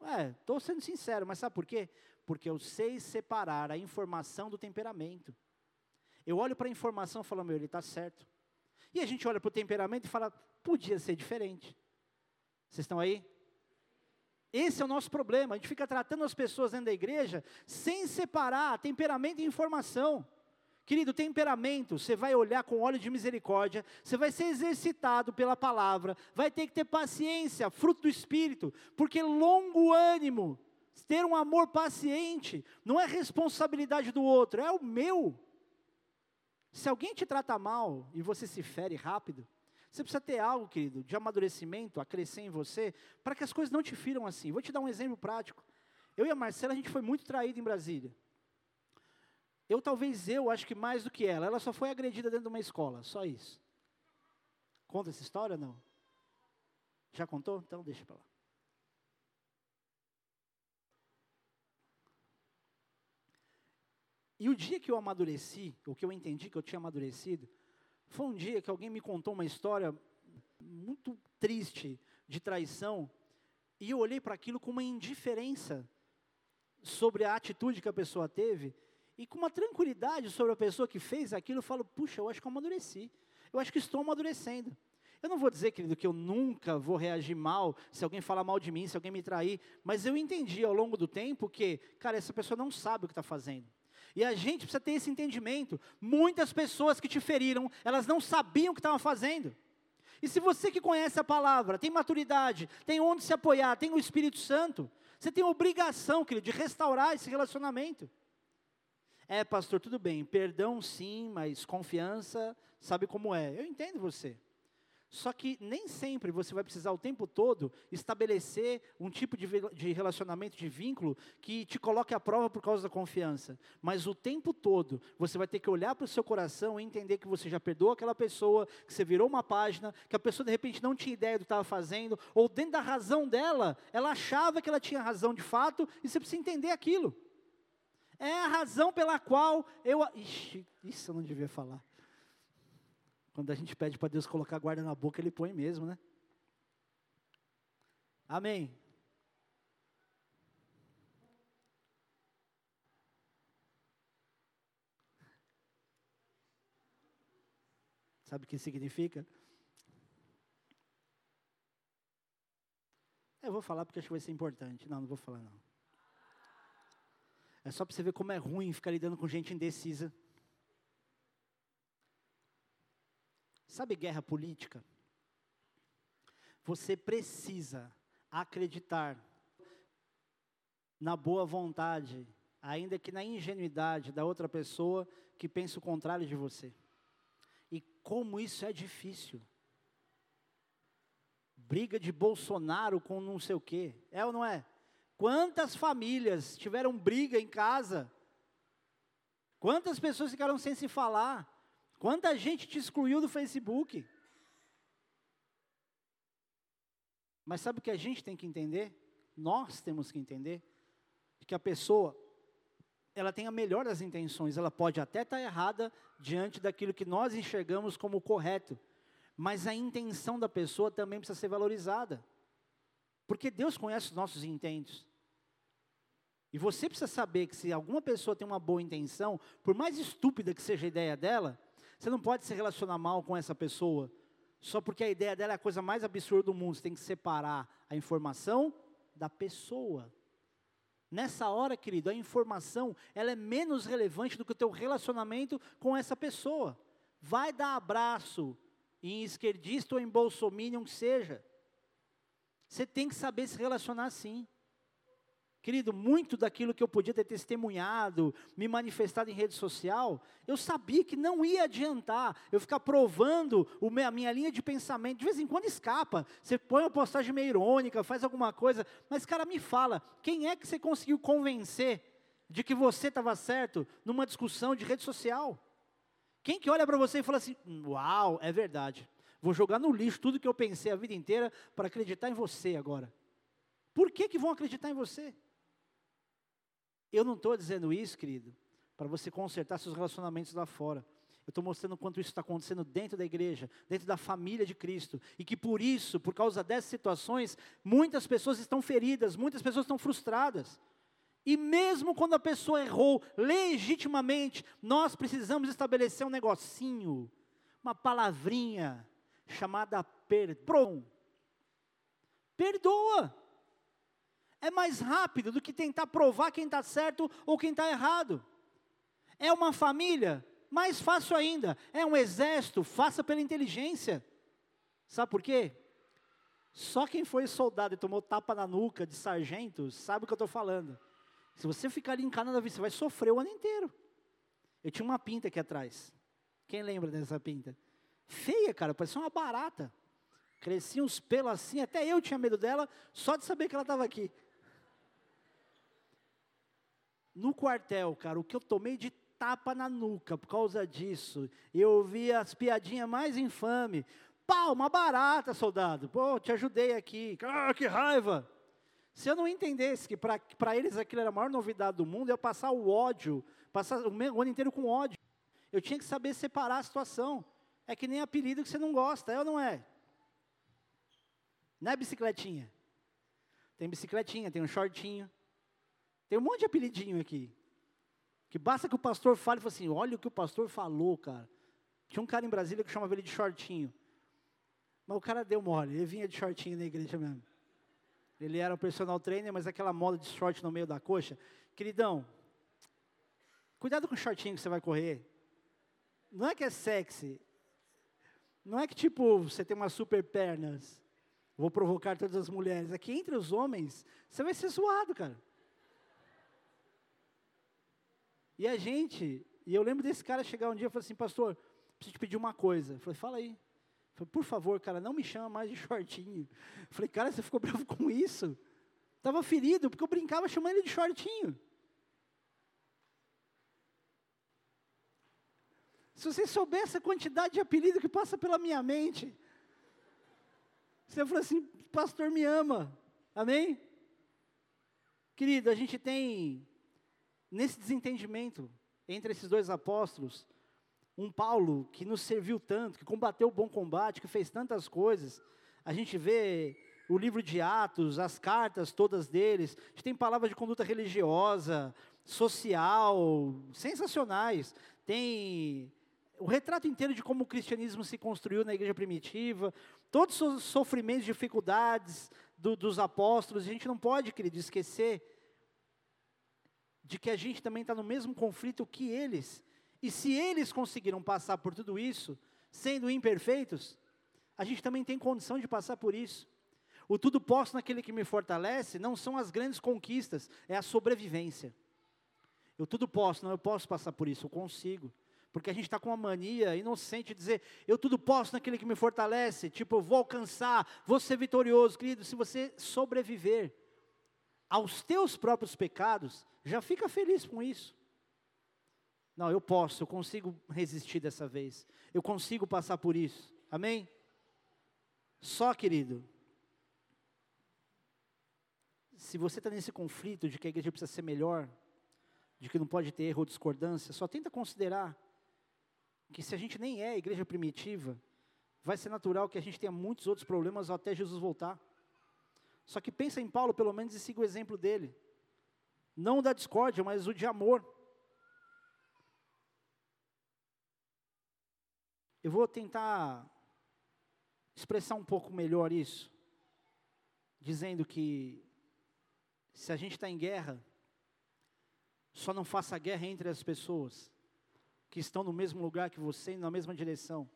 Ué, estou sendo sincero, mas sabe por quê? Porque eu sei separar a informação do temperamento. Eu olho para a informação e falo, meu, ele está certo. E a gente olha para o temperamento e fala, podia ser diferente. Vocês estão aí? Esse é o nosso problema. A gente fica tratando as pessoas dentro da igreja sem separar temperamento e informação. Querido, temperamento, você vai olhar com óleo de misericórdia, você vai ser exercitado pela palavra, vai ter que ter paciência, fruto do Espírito, porque longo ânimo, ter um amor paciente, não é responsabilidade do outro, é o meu. Se alguém te trata mal e você se fere rápido, você precisa ter algo, querido, de amadurecimento, a crescer em você, para que as coisas não te firam assim. Vou te dar um exemplo prático. Eu e a Marcela, a gente foi muito traído em Brasília. Eu talvez eu acho que mais do que ela. Ela só foi agredida dentro de uma escola, só isso. Conta essa história não? Já contou? Então deixa para lá. E o dia que eu amadureci, o que eu entendi que eu tinha amadurecido, foi um dia que alguém me contou uma história muito triste de traição, e eu olhei para aquilo com uma indiferença sobre a atitude que a pessoa teve, e com uma tranquilidade sobre a pessoa que fez aquilo, eu falo, puxa, eu acho que eu amadureci. Eu acho que estou amadurecendo. Eu não vou dizer, querido, que eu nunca vou reagir mal se alguém falar mal de mim, se alguém me trair, mas eu entendi ao longo do tempo que, cara, essa pessoa não sabe o que está fazendo. E a gente precisa ter esse entendimento. Muitas pessoas que te feriram, elas não sabiam o que estavam fazendo. E se você que conhece a palavra, tem maturidade, tem onde se apoiar, tem o Espírito Santo, você tem obrigação, querido, de restaurar esse relacionamento. É, pastor, tudo bem, perdão sim, mas confiança, sabe como é. Eu entendo você. Só que nem sempre você vai precisar o tempo todo estabelecer um tipo de, de, relacionamento, de vínculo, que te coloque à prova por causa da confiança. Mas o tempo todo você vai ter que olhar para o seu coração e entender que você já perdoou aquela pessoa, que você virou uma página, que a pessoa de repente não tinha ideia do que estava fazendo, ou dentro da razão dela, ela achava que ela tinha razão de fato, e você precisa entender aquilo. É a razão pela qual eu. Ixi, isso eu não devia falar. Quando a gente pede para Deus colocar guarda na boca, Ele põe mesmo, né? Amém. Sabe o que significa? Eu vou falar porque acho que vai ser importante. Não, não vou falar não. É só para você ver como é ruim ficar lidando com gente indecisa. Sabe guerra política? Você precisa acreditar na boa vontade, ainda que na ingenuidade da outra pessoa que pensa o contrário de você. E como isso é difícil. Briga de Bolsonaro com não sei o quê, é ou não é? Quantas famílias tiveram briga em casa? Quantas pessoas ficaram sem se falar? Quanta gente te excluiu do Facebook? Mas sabe o que a gente tem que entender? Nós temos que entender que a pessoa ela tem a melhor das intenções, ela pode até estar errada diante daquilo que nós enxergamos como correto, mas a intenção da pessoa também precisa ser valorizada. Porque Deus conhece os nossos intentos. E você precisa saber que se alguma pessoa tem uma boa intenção, por mais estúpida que seja a ideia dela, você não pode se relacionar mal com essa pessoa só porque a ideia dela é a coisa mais absurda do mundo. Você tem que separar a informação da pessoa. Nessa hora, querido, a informação ela é menos relevante do que o teu relacionamento com essa pessoa. Vai dar abraço em esquerdista ou em bolsominion que seja. Você tem que saber se relacionar assim. Querido, muito daquilo que eu podia ter testemunhado, me manifestado em rede social, eu sabia que não ia adiantar eu ficar provando a minha linha de pensamento. De vez em quando escapa, você põe uma postagem meio irônica, faz alguma coisa, mas, cara, me fala, quem é que você conseguiu convencer de que você estava certo numa discussão de rede social? Quem que olha para você e fala assim, uau, é verdade, vou jogar no lixo tudo que eu pensei a vida inteira para acreditar em você agora. Por que, que vão acreditar em você? Eu não estou dizendo isso, querido, para você consertar seus relacionamentos lá fora. Eu estou mostrando quanto isso está acontecendo dentro da igreja, dentro da família de Cristo. E que por isso, por causa dessas situações, muitas pessoas estão feridas, muitas pessoas estão frustradas. E mesmo quando a pessoa errou legitimamente, nós precisamos estabelecer um negocinho, uma palavrinha chamada perdão. Perdoa é mais rápido do que tentar provar quem está certo ou quem está errado. É uma família? Mais fácil ainda. É um exército? Faça pela inteligência. Sabe por quê? Só quem foi soldado e tomou tapa na nuca de sargento sabe o que eu estou falando. Se você ficar ali encanado, você vai sofrer o ano inteiro. Eu tinha uma pinta aqui atrás. Quem lembra dessa pinta? Feia, cara, parecia uma barata. Crescia uns pelos assim, até eu tinha medo dela, só de saber que ela estava aqui. No quartel, cara, o que eu tomei de tapa na nuca por causa disso. Eu ouvi as piadinhas mais infames. Pau, uma barata, soldado. Pô, te ajudei aqui. Ah, que raiva. Se eu não entendesse que para eles aquilo era a maior novidade do mundo, eu passar o ódio, passar o, o ano inteiro com ódio. Eu tinha que saber separar a situação. É que nem apelido que você não gosta, é ou não é? Não é bicicletinha. Tem bicicletinha, tem um shortinho. Tem um monte de apelidinho aqui. Que basta que o pastor fale e fale assim: olha o que o pastor falou, cara. Tinha um cara em Brasília que chamava ele de shortinho. Mas o cara deu mole, ele vinha de shortinho na igreja mesmo. Ele era um personal trainer, mas aquela moda de short no meio da coxa. Queridão, cuidado com o shortinho que você vai correr. Não é que é sexy. Não é que tipo, você tem umas super pernas. Vou provocar todas as mulheres. Aqui entre os homens, você vai ser zoado, cara. E a gente, e eu lembro desse cara chegar um dia e falar assim, pastor, preciso te pedir uma coisa. Eu falei, fala aí. Eu falei, por favor, cara, não me chama mais de shortinho. Eu falei, cara, você ficou bravo com isso? Estava ferido, porque eu brincava chamando ele de shortinho. Se você soubesse a quantidade de apelido que passa pela minha mente, você falou assim, pastor me ama. Amém? Querido, a gente tem, nesse desentendimento entre esses dois apóstolos, um Paulo que nos serviu tanto, que combateu o bom combate, que fez tantas coisas. A gente vê o livro de Atos, as cartas todas deles. A gente tem palavras de conduta religiosa, social, sensacionais. Tem o retrato inteiro de como o cristianismo se construiu na igreja primitiva, todos os sofrimentos, dificuldades do, dos apóstolos. A gente não pode, querido, esquecer de que a gente também está no mesmo conflito que eles. E se eles conseguiram passar por tudo isso, sendo imperfeitos, a gente também tem condição de passar por isso. O tudo posso naquele que me fortalece não são as grandes conquistas, é a sobrevivência. Eu tudo posso, não, eu posso passar por isso, eu consigo. Porque a gente está com uma mania inocente de dizer, eu tudo posso naquele que me fortalece, tipo, eu vou alcançar, vou ser vitorioso. Querido, se você sobreviver aos teus próprios pecados, já fica feliz com isso. Não, eu posso, eu consigo resistir dessa vez. Eu consigo passar por isso. Amém? Só, querido, se você está nesse conflito de que a igreja precisa ser melhor, de que não pode ter erro ou discordância, só tenta considerar que se a gente nem é a igreja primitiva, vai ser natural que a gente tenha muitos outros problemas até Jesus voltar. Só que pensa em Paulo, pelo menos, e siga o exemplo dele. Não o da discórdia, mas o de amor. Eu vou tentar expressar um pouco melhor isso, dizendo que se a gente está em guerra, só não faça guerra entre as pessoas que estão no mesmo lugar que você na mesma direção.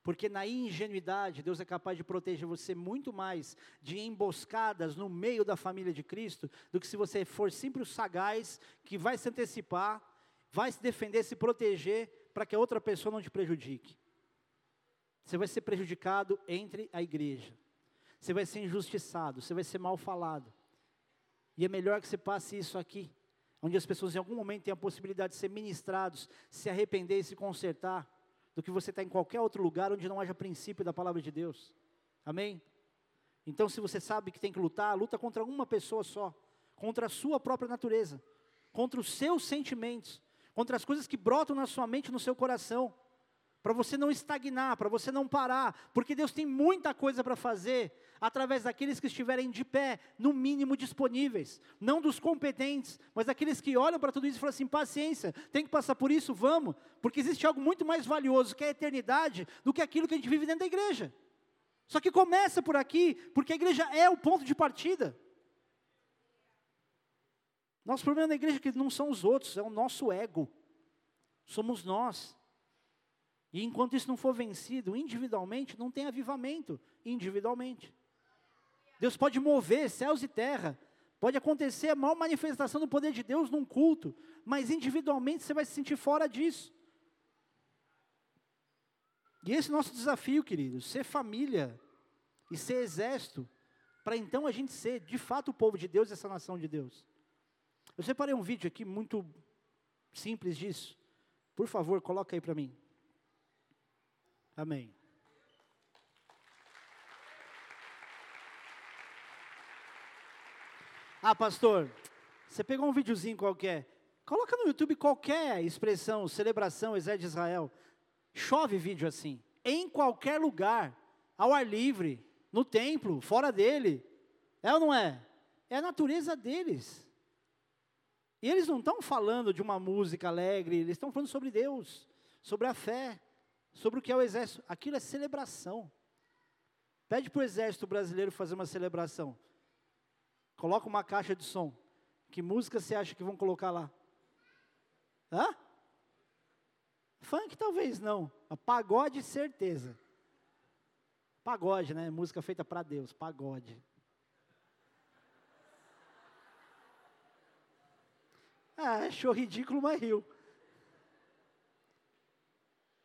Porque na ingenuidade, Deus é capaz de proteger você muito mais de emboscadas no meio da família de Cristo, do que se você for sempre o sagaz que vai se antecipar, vai se defender, se proteger para que a outra pessoa não te prejudique. Você vai ser prejudicado entre a igreja. Você vai ser injustiçado, você vai ser mal falado. E é melhor que você passe isso aqui, onde as pessoas em algum momento têm a possibilidade de ser ministrados, se arrepender e se consertar, do que você estar tá em qualquer outro lugar onde não haja princípio da palavra de Deus. Amém? Então, se você sabe que tem que lutar, luta contra uma pessoa só, contra a sua própria natureza, contra os seus sentimentos, contra as coisas que brotam na sua mente, no seu coração, para você não estagnar, para você não parar, porque Deus tem muita coisa para fazer através daqueles que estiverem de pé, no mínimo disponíveis, não dos competentes, mas daqueles que olham para tudo isso e falam assim: paciência, tem que passar por isso, vamos, porque existe algo muito mais valioso que a eternidade do que aquilo que a gente vive dentro da igreja. Só que começa por aqui, porque a igreja é o ponto de partida. Nosso problema na igreja é que não são os outros, é o nosso ego. Somos nós. E enquanto isso não for vencido individualmente, não tem avivamento individualmente. Deus pode mover céus e terra, pode acontecer a maior manifestação do poder de Deus num culto, mas individualmente você vai se sentir fora disso. E esse é o nosso desafio, queridos, ser família e ser exército, para então a gente ser de fato o povo de Deus e essa nação de Deus. Eu separei um vídeo aqui muito simples disso. Por favor, coloca aí para mim. Amém. Ah, pastor, você pegou um videozinho qualquer. Coloca no YouTube qualquer expressão, celebração, exército de Israel. Chove vídeo assim. Em qualquer lugar, ao ar livre. no templo, fora dele. É ou não é? É a natureza deles. E eles não estão falando de uma música alegre, eles estão falando sobre Deus, sobre a fé, sobre o que é o exército. Aquilo é celebração. Pede para o exército brasileiro fazer uma celebração. Coloca uma caixa de som. Que música você acha que vão colocar lá? Hã? Funk talvez não. Pagode, certeza. Pagode, né? Música feita para Deus, pagode. Ah, achou ridículo, mas riu.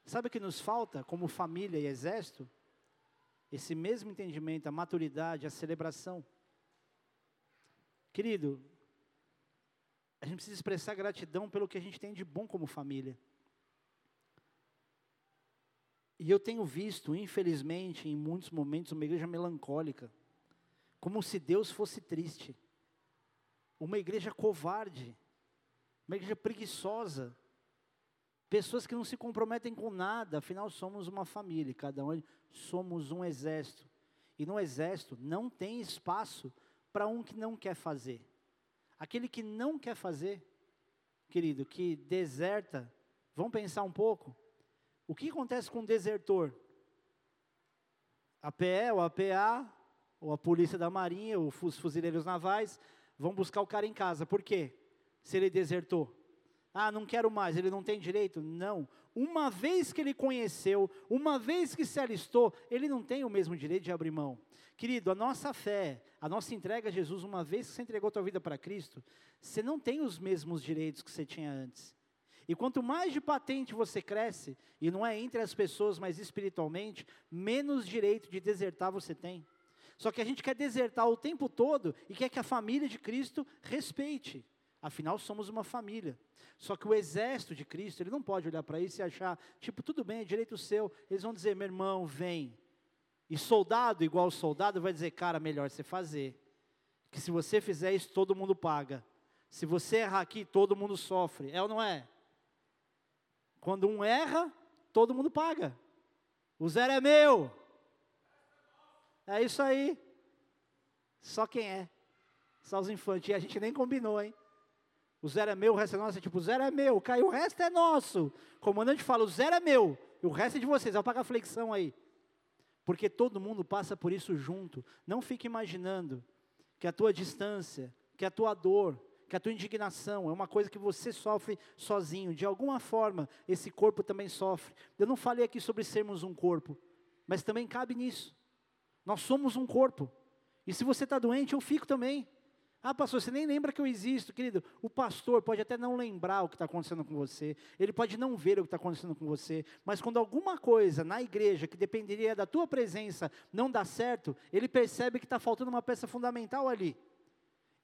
Sabe o que nos falta como família e exército? Esse mesmo entendimento, a maturidade, a celebração. Querido, a gente precisa expressar gratidão pelo que a gente tem de bom como família. E eu tenho visto, infelizmente, em muitos momentos, uma igreja melancólica, como se Deus fosse triste, uma igreja covarde, uma igreja preguiçosa, pessoas que não se comprometem com nada, afinal somos uma família, cada um somos um exército. E no exército não tem espaço para um que não quer fazer. Aquele que não quer fazer, querido, que deserta, vamos pensar um pouco. O que acontece com um desertor? A PE, ou a PA, ou a polícia da marinha, ou os fuzileiros navais, vão buscar o cara em casa. Por quê? Se ele desertou. Ah, não quero mais, ele não tem direito? Não. Uma vez que ele conheceu, uma vez que se alistou, ele não tem o mesmo direito de abrir mão. Querido, a nossa fé, a nossa entrega a Jesus, uma vez que você entregou tua vida para Cristo, você não tem os mesmos direitos que você tinha antes. E quanto mais de patente você cresce, e não é entre as pessoas, mas espiritualmente, menos direito de desertar você tem. Só que a gente quer desertar o tempo todo e quer que a família de Cristo respeite. Afinal, somos uma família. Só que o exército de Cristo, ele não pode olhar para isso e achar, tipo, tudo bem, é direito seu. Eles vão dizer, meu irmão, vem, e soldado, igual soldado, vai dizer, cara, melhor você fazer. Que se você fizer isso, todo mundo paga. Se você errar aqui, todo mundo sofre. É ou não é? Quando um erra, todo mundo paga. O zero é meu. É isso aí. Só quem é. Só os infantes. E a gente nem combinou, hein? O zero é meu, o resto é nosso. É tipo, o zero é meu, caiu, o resto é nosso. O comandante fala, o zero é meu, e o resto é de vocês. Vai pagar a flexão aí. Porque todo mundo passa por isso junto. Não fique imaginando que a tua distância, que a tua dor, que a tua indignação é uma coisa que você sofre sozinho. De alguma forma, esse corpo também sofre. Eu não falei aqui sobre sermos um corpo, mas também cabe nisso. Nós somos um corpo. E se você está doente, eu fico também. Ah, pastor, você nem lembra que eu existo, querido. O pastor pode até não lembrar o que está acontecendo com você, ele pode não ver o que está acontecendo com você, mas quando alguma coisa na igreja que dependeria da tua presença não dá certo, ele percebe que está faltando uma peça fundamental ali.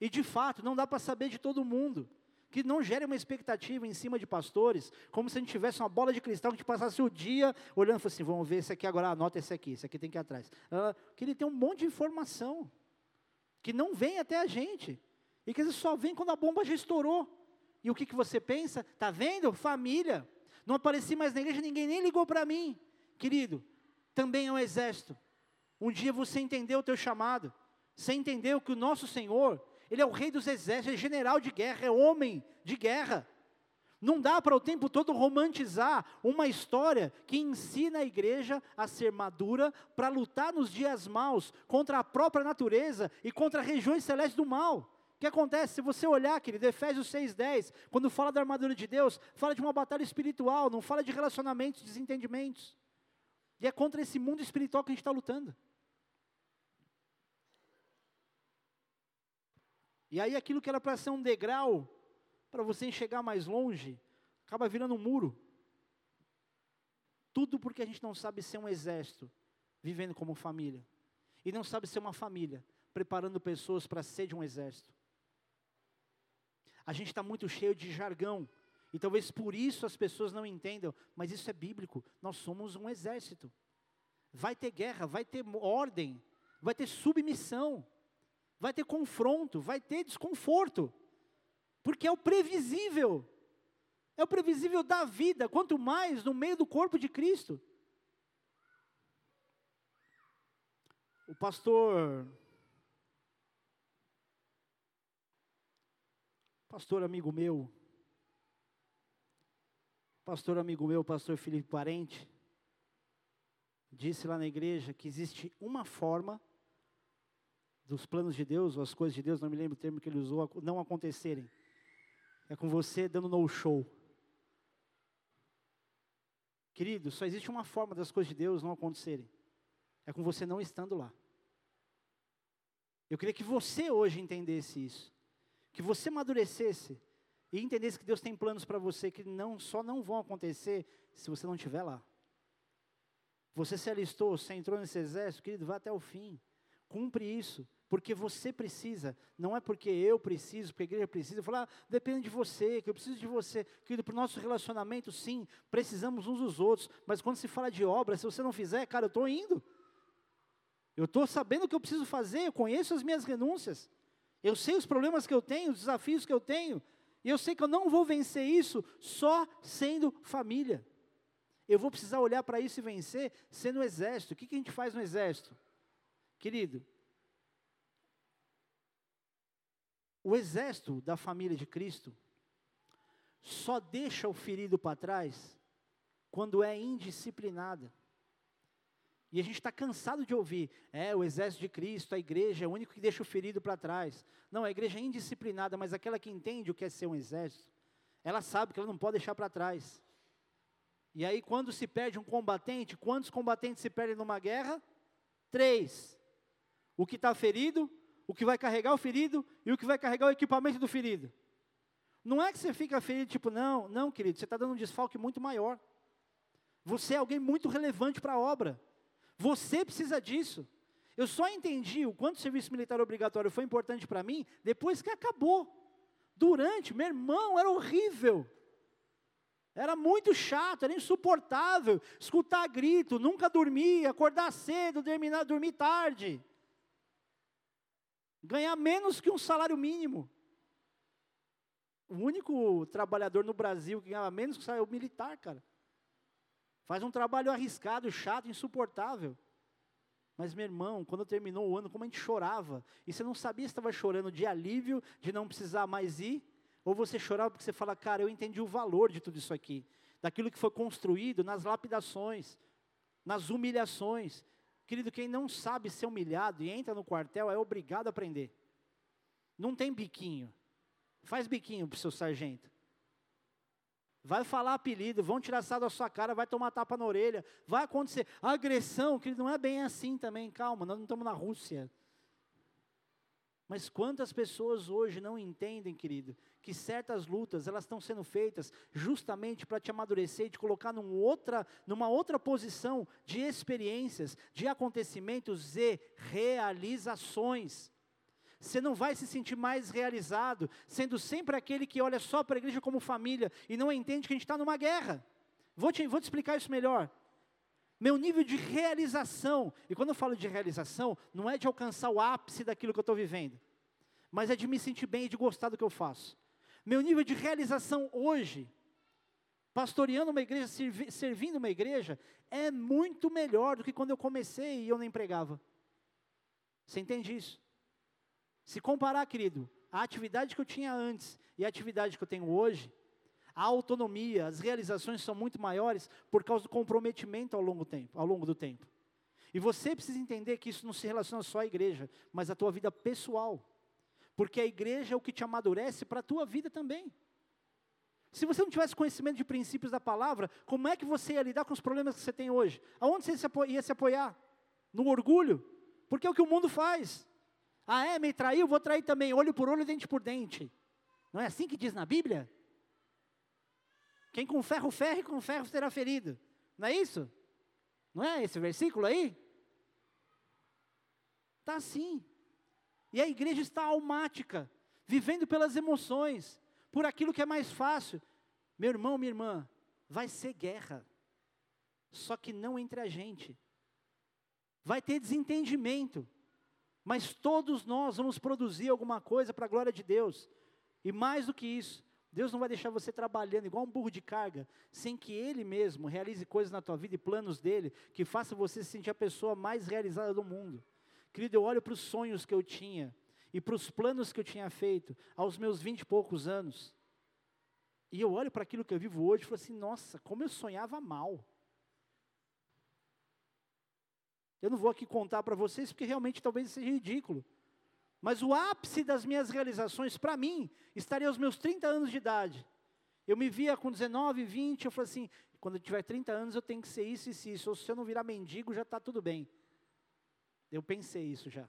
E de fato, não dá para saber de todo mundo. Que não gere uma expectativa em cima de pastores, como se a gente tivesse uma bola de cristal que a gente passasse o dia olhando e assim: vamos ver esse aqui agora, anota esse aqui, esse aqui tem que ir atrás. Ah, que ele tem um monte de informação que não vem até a gente. E que vezes só vem quando a bomba já estourou. E o que, que você pensa? Está vendo? Família. Não apareci mais na igreja, ninguém nem ligou para mim. Querido, também é um exército. Um dia você entendeu o teu chamado. Você entendeu que o nosso Senhor, Ele é o rei dos exércitos, é general de guerra, é homem de guerra. Não dá para o tempo todo romantizar uma história que ensina a igreja a ser madura para lutar nos dias maus contra a própria natureza e contra regiões celestes do mal. O que acontece? Se você olhar, querido, Efésios 6,10, quando fala da armadura de Deus, fala de uma batalha espiritual, não fala de relacionamentos, desentendimentos. E é contra esse mundo espiritual que a gente está lutando. E aí aquilo que era para ser um degrau para você enxergar mais longe, acaba virando um muro. Tudo porque a gente não sabe ser um exército, vivendo como família. E não sabe ser uma família, preparando pessoas para ser de um exército. A gente está muito cheio de jargão. E talvez por isso as pessoas não entendam, mas isso é bíblico. Nós somos um exército. Vai ter guerra, vai ter ordem, vai ter submissão, vai ter confronto, vai ter desconforto porque é o previsível. É o previsível da vida, quanto mais no meio do corpo de Cristo. O pastor. Pastor amigo meu. Pastor amigo meu, pastor Felipe Parente. Disse lá na igreja que existe uma forma dos planos de Deus, ou as coisas de Deus, não me lembro o termo que ele usou, não acontecerem. É com você dando no show. Querido, só existe uma forma das coisas de Deus não acontecerem. É com você não estando lá. Eu queria que você hoje entendesse isso. Que você amadurecesse e entendesse que Deus tem planos para você que não só não vão acontecer se você não estiver lá. Você se alistou, você entrou nesse exército, querido, vá até o fim. Cumpre isso, porque você precisa, não é porque eu preciso, porque a igreja precisa, falar, ah, depende de você, que eu preciso de você. Querido, para o nosso relacionamento, sim, precisamos uns dos outros, mas quando se fala de obra, se você não fizer, cara, eu estou indo. Eu estou sabendo o que eu preciso fazer, eu conheço as minhas renúncias, eu sei os problemas que eu tenho, os desafios que eu tenho, e eu sei que eu não vou vencer isso só sendo família. Eu vou precisar olhar para isso e vencer sendo exército. O que, que a gente faz no exército? Querido, o exército da família de Cristo só deixa o ferido para trás quando é indisciplinada. E a gente está cansado de ouvir, é, o exército de Cristo, a igreja é o único que deixa o ferido para trás. Não, a igreja é indisciplinada, mas aquela que entende o que é ser um exército, ela sabe que ela não pode deixar para trás. E aí, quando se perde um combatente, quantos combatentes se perdem numa guerra? Três o que está ferido, o que vai carregar o ferido e o que vai carregar o equipamento do ferido. Não é que você fica ferido, tipo, não, não, querido, você está dando um desfalque muito maior. Você é alguém muito relevante para a obra. Você precisa disso. Eu só entendi o quanto o serviço militar obrigatório foi importante para mim depois que acabou. Durante, meu irmão, era horrível. Era muito chato, era insuportável. Escutar grito, nunca dormir, acordar cedo, terminar, dormir tarde ganhar menos que um salário mínimo. O único trabalhador no Brasil que ganhava menos que o salário militar, cara. Faz um trabalho arriscado, chato, insuportável. Mas, meu irmão, quando terminou o ano, como a gente chorava. E você não sabia se estava chorando de alívio, de não precisar mais ir, ou você chorava porque você fala, cara, eu entendi o valor de tudo isso aqui. Daquilo que foi construído nas lapidações, nas humilhações. Querido, quem não sabe ser humilhado e entra no quartel é obrigado a aprender. Não tem biquinho. Faz biquinho para o seu sargento. Vai falar apelido, vão tirar sal da sua cara, vai tomar tapa na orelha, vai acontecer. agressão, que não é bem assim também, calma, nós não estamos na Rússia. Mas quantas pessoas hoje não entendem, querido, que certas lutas elas estão sendo feitas justamente para te amadurecer e te colocar outra, numa outra posição de experiências, de acontecimentos e realizações. Você não vai se sentir mais realizado, sendo sempre aquele que olha só para a igreja como família e não entende que a gente está numa guerra. Vou te, vou te explicar isso melhor. Meu nível de realização, e quando eu falo de realização, não é de alcançar o ápice daquilo que eu estou vivendo, mas é de me sentir bem e de gostar do que eu faço. Meu nível de realização hoje, pastoreando uma igreja, servi, servindo uma igreja, é muito melhor do que quando eu comecei e eu nem pregava. Você entende isso? Se comparar, querido, a atividade que eu tinha antes e a atividade que eu tenho hoje, a autonomia, as realizações são muito maiores por causa do comprometimento ao longo, tempo, ao longo do tempo. E você precisa entender que isso não se relaciona só à igreja, mas à tua vida pessoal. Porque a igreja é o que te amadurece para a tua vida também. Se você não tivesse conhecimento de princípios da palavra, como é que você ia lidar com os problemas que você tem hoje? Aonde você ia se apoiar? No orgulho? Porque é o que o mundo faz. Ah, é? Me traiu? Vou trair também. Olho por olho, dente por dente. Não é assim que diz na Bíblia? Quem com ferro ferre, com ferro será ferido. Não é isso? Não é esse versículo aí? Está assim. E a igreja está almática, vivendo pelas emoções, por aquilo que é mais fácil. Meu irmão, minha irmã, vai ser guerra, só que não entre a gente. Vai ter desentendimento, mas todos nós vamos produzir alguma coisa para a glória de Deus. E mais do que isso, Deus não vai deixar você trabalhando igual um burro de carga, sem que Ele mesmo realize coisas na tua vida e planos dele, que faça você se sentir a pessoa mais realizada do mundo Querido, eu olho para os sonhos que eu tinha e para os planos que eu tinha feito aos meus vinte e poucos anos. E eu olho para aquilo que eu vivo hoje e falo assim: nossa, como eu sonhava mal. Eu não vou aqui contar para vocês, porque realmente talvez seja ridículo. Mas o ápice das minhas realizações, para mim, estaria aos meus 30 anos de idade. Eu me via com 19, 20, eu falei assim, quando eu tiver 30 anos eu tenho que ser isso e isso, isso. Ou se eu não virar mendigo, já está tudo bem. Eu pensei isso já.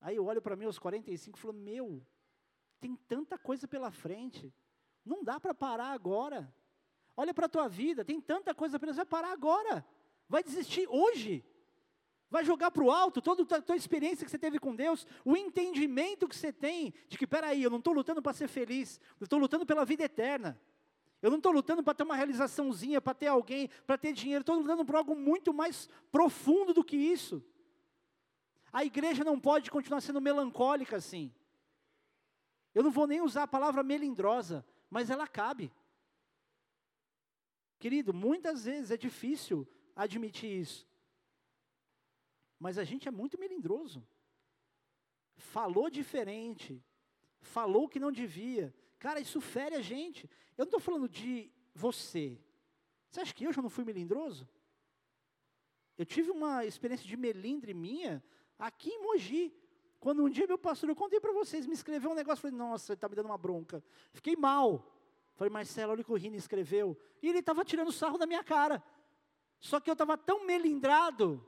Aí eu olho para mim aos 45 e falo, meu, tem tanta coisa pela frente. Não dá para parar agora. Olha para a tua vida, tem tanta coisa pela frente, vai parar agora. Vai desistir hoje. Vai jogar para o alto toda a tua experiência que você teve com Deus, o entendimento que você tem de que, peraí, eu não estou lutando para ser feliz, eu estou lutando pela vida eterna. Eu não estou lutando para ter uma realizaçãozinha, para ter alguém, para ter dinheiro, estou lutando por algo muito mais profundo do que isso. A igreja não pode continuar sendo melancólica assim. Eu não vou nem usar a palavra melindrosa, mas ela cabe. Querido, muitas vezes é difícil admitir isso. Mas a gente é muito melindroso. Falou diferente, falou que não devia. Cara, isso fere a gente. Eu não estou falando de você. Você acha que eu já não fui melindroso? Eu tive uma experiência de melindre minha aqui em Mogi. Quando um dia meu pastor, eu contei para vocês, me escreveu um negócio, falei, nossa, ele está me dando uma bronca. Fiquei mal. Falei, Marcelo, olha o que o Rini escreveu. E ele estava tirando sarro da minha cara. Só que eu estava tão melindrado,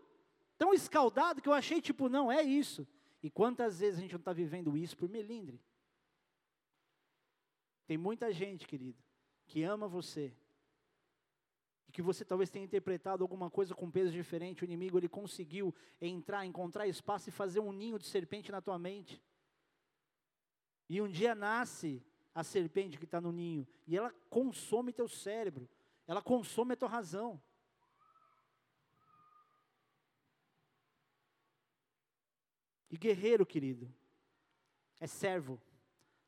tão escaldado, que eu achei, tipo, não, é isso. E quantas vezes a gente não está vivendo isso por melindre? Tem muita gente, querido, que ama você. E que você talvez tenha interpretado alguma coisa com peso diferente. O inimigo, ele conseguiu entrar, encontrar espaço e fazer um ninho de serpente na tua mente. E um dia nasce a serpente que está no ninho. E ela consome teu cérebro. Ela consome a tua razão. E guerreiro, querido, é servo,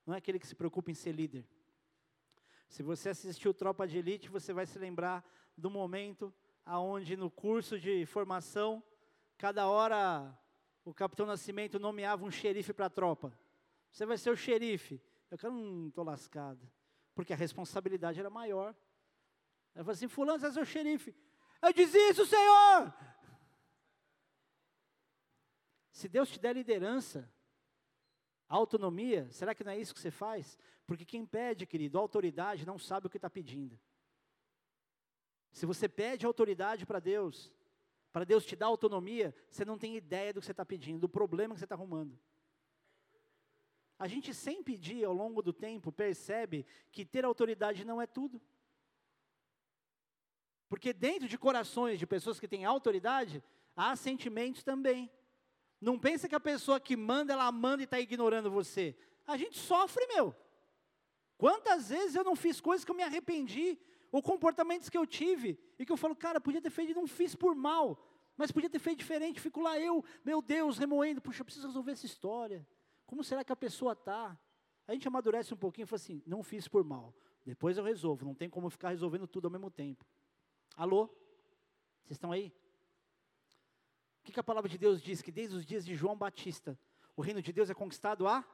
não é aquele que se preocupa em ser líder. Se você assistiu Tropa de Elite, você vai se lembrar do momento aonde no curso de formação, cada hora o Capitão Nascimento nomeava um xerife para a tropa. Você vai ser o xerife. Eu quero, hum, estou lascado. Porque a responsabilidade era maior. Ela falou assim, fulano, você vai ser o xerife. Eu disse isso, Senhor! Se Deus te der liderança, autonomia, será que não é isso que você faz? Porque quem pede, querido, autoridade não sabe o que está pedindo. Se você pede autoridade para Deus, para Deus te dar autonomia, você não tem ideia do que você está pedindo, do problema que você está arrumando. A gente sem pedir ao longo do tempo percebe que ter autoridade não é tudo. Porque dentro de corações de pessoas que têm autoridade, há sentimentos também. Não pensa que a pessoa que manda, ela manda e está ignorando você. A gente sofre, meu. Quantas vezes eu não fiz coisas que eu me arrependi, ou comportamentos que eu tive, e que eu falo, cara, podia ter feito, não fiz por mal, mas podia ter feito diferente, fico lá eu, meu Deus, remoendo, puxa, eu preciso resolver essa história. Como será que a pessoa está? A gente amadurece um pouquinho e fala assim, não fiz por mal, depois eu resolvo, não tem como ficar resolvendo tudo ao mesmo tempo. Alô? Vocês estão aí? Que, que a palavra de Deus diz? Que desde os dias de João Batista, o reino de Deus é conquistado a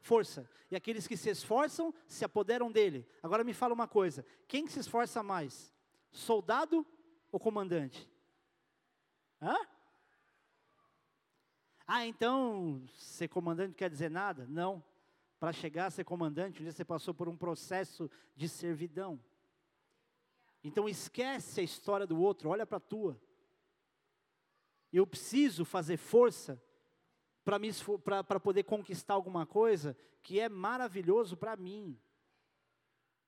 força. E aqueles que se esforçam se apoderam dele. Agora me fala uma coisa: quem se esforça mais? Soldado ou comandante? Hã? Ah, então ser comandante não quer dizer nada? Não. Para chegar a ser comandante, um dia você passou por um processo de servidão. Então esquece a história do outro, olha para a tua. Eu preciso fazer força para poder conquistar alguma coisa que é maravilhoso para mim,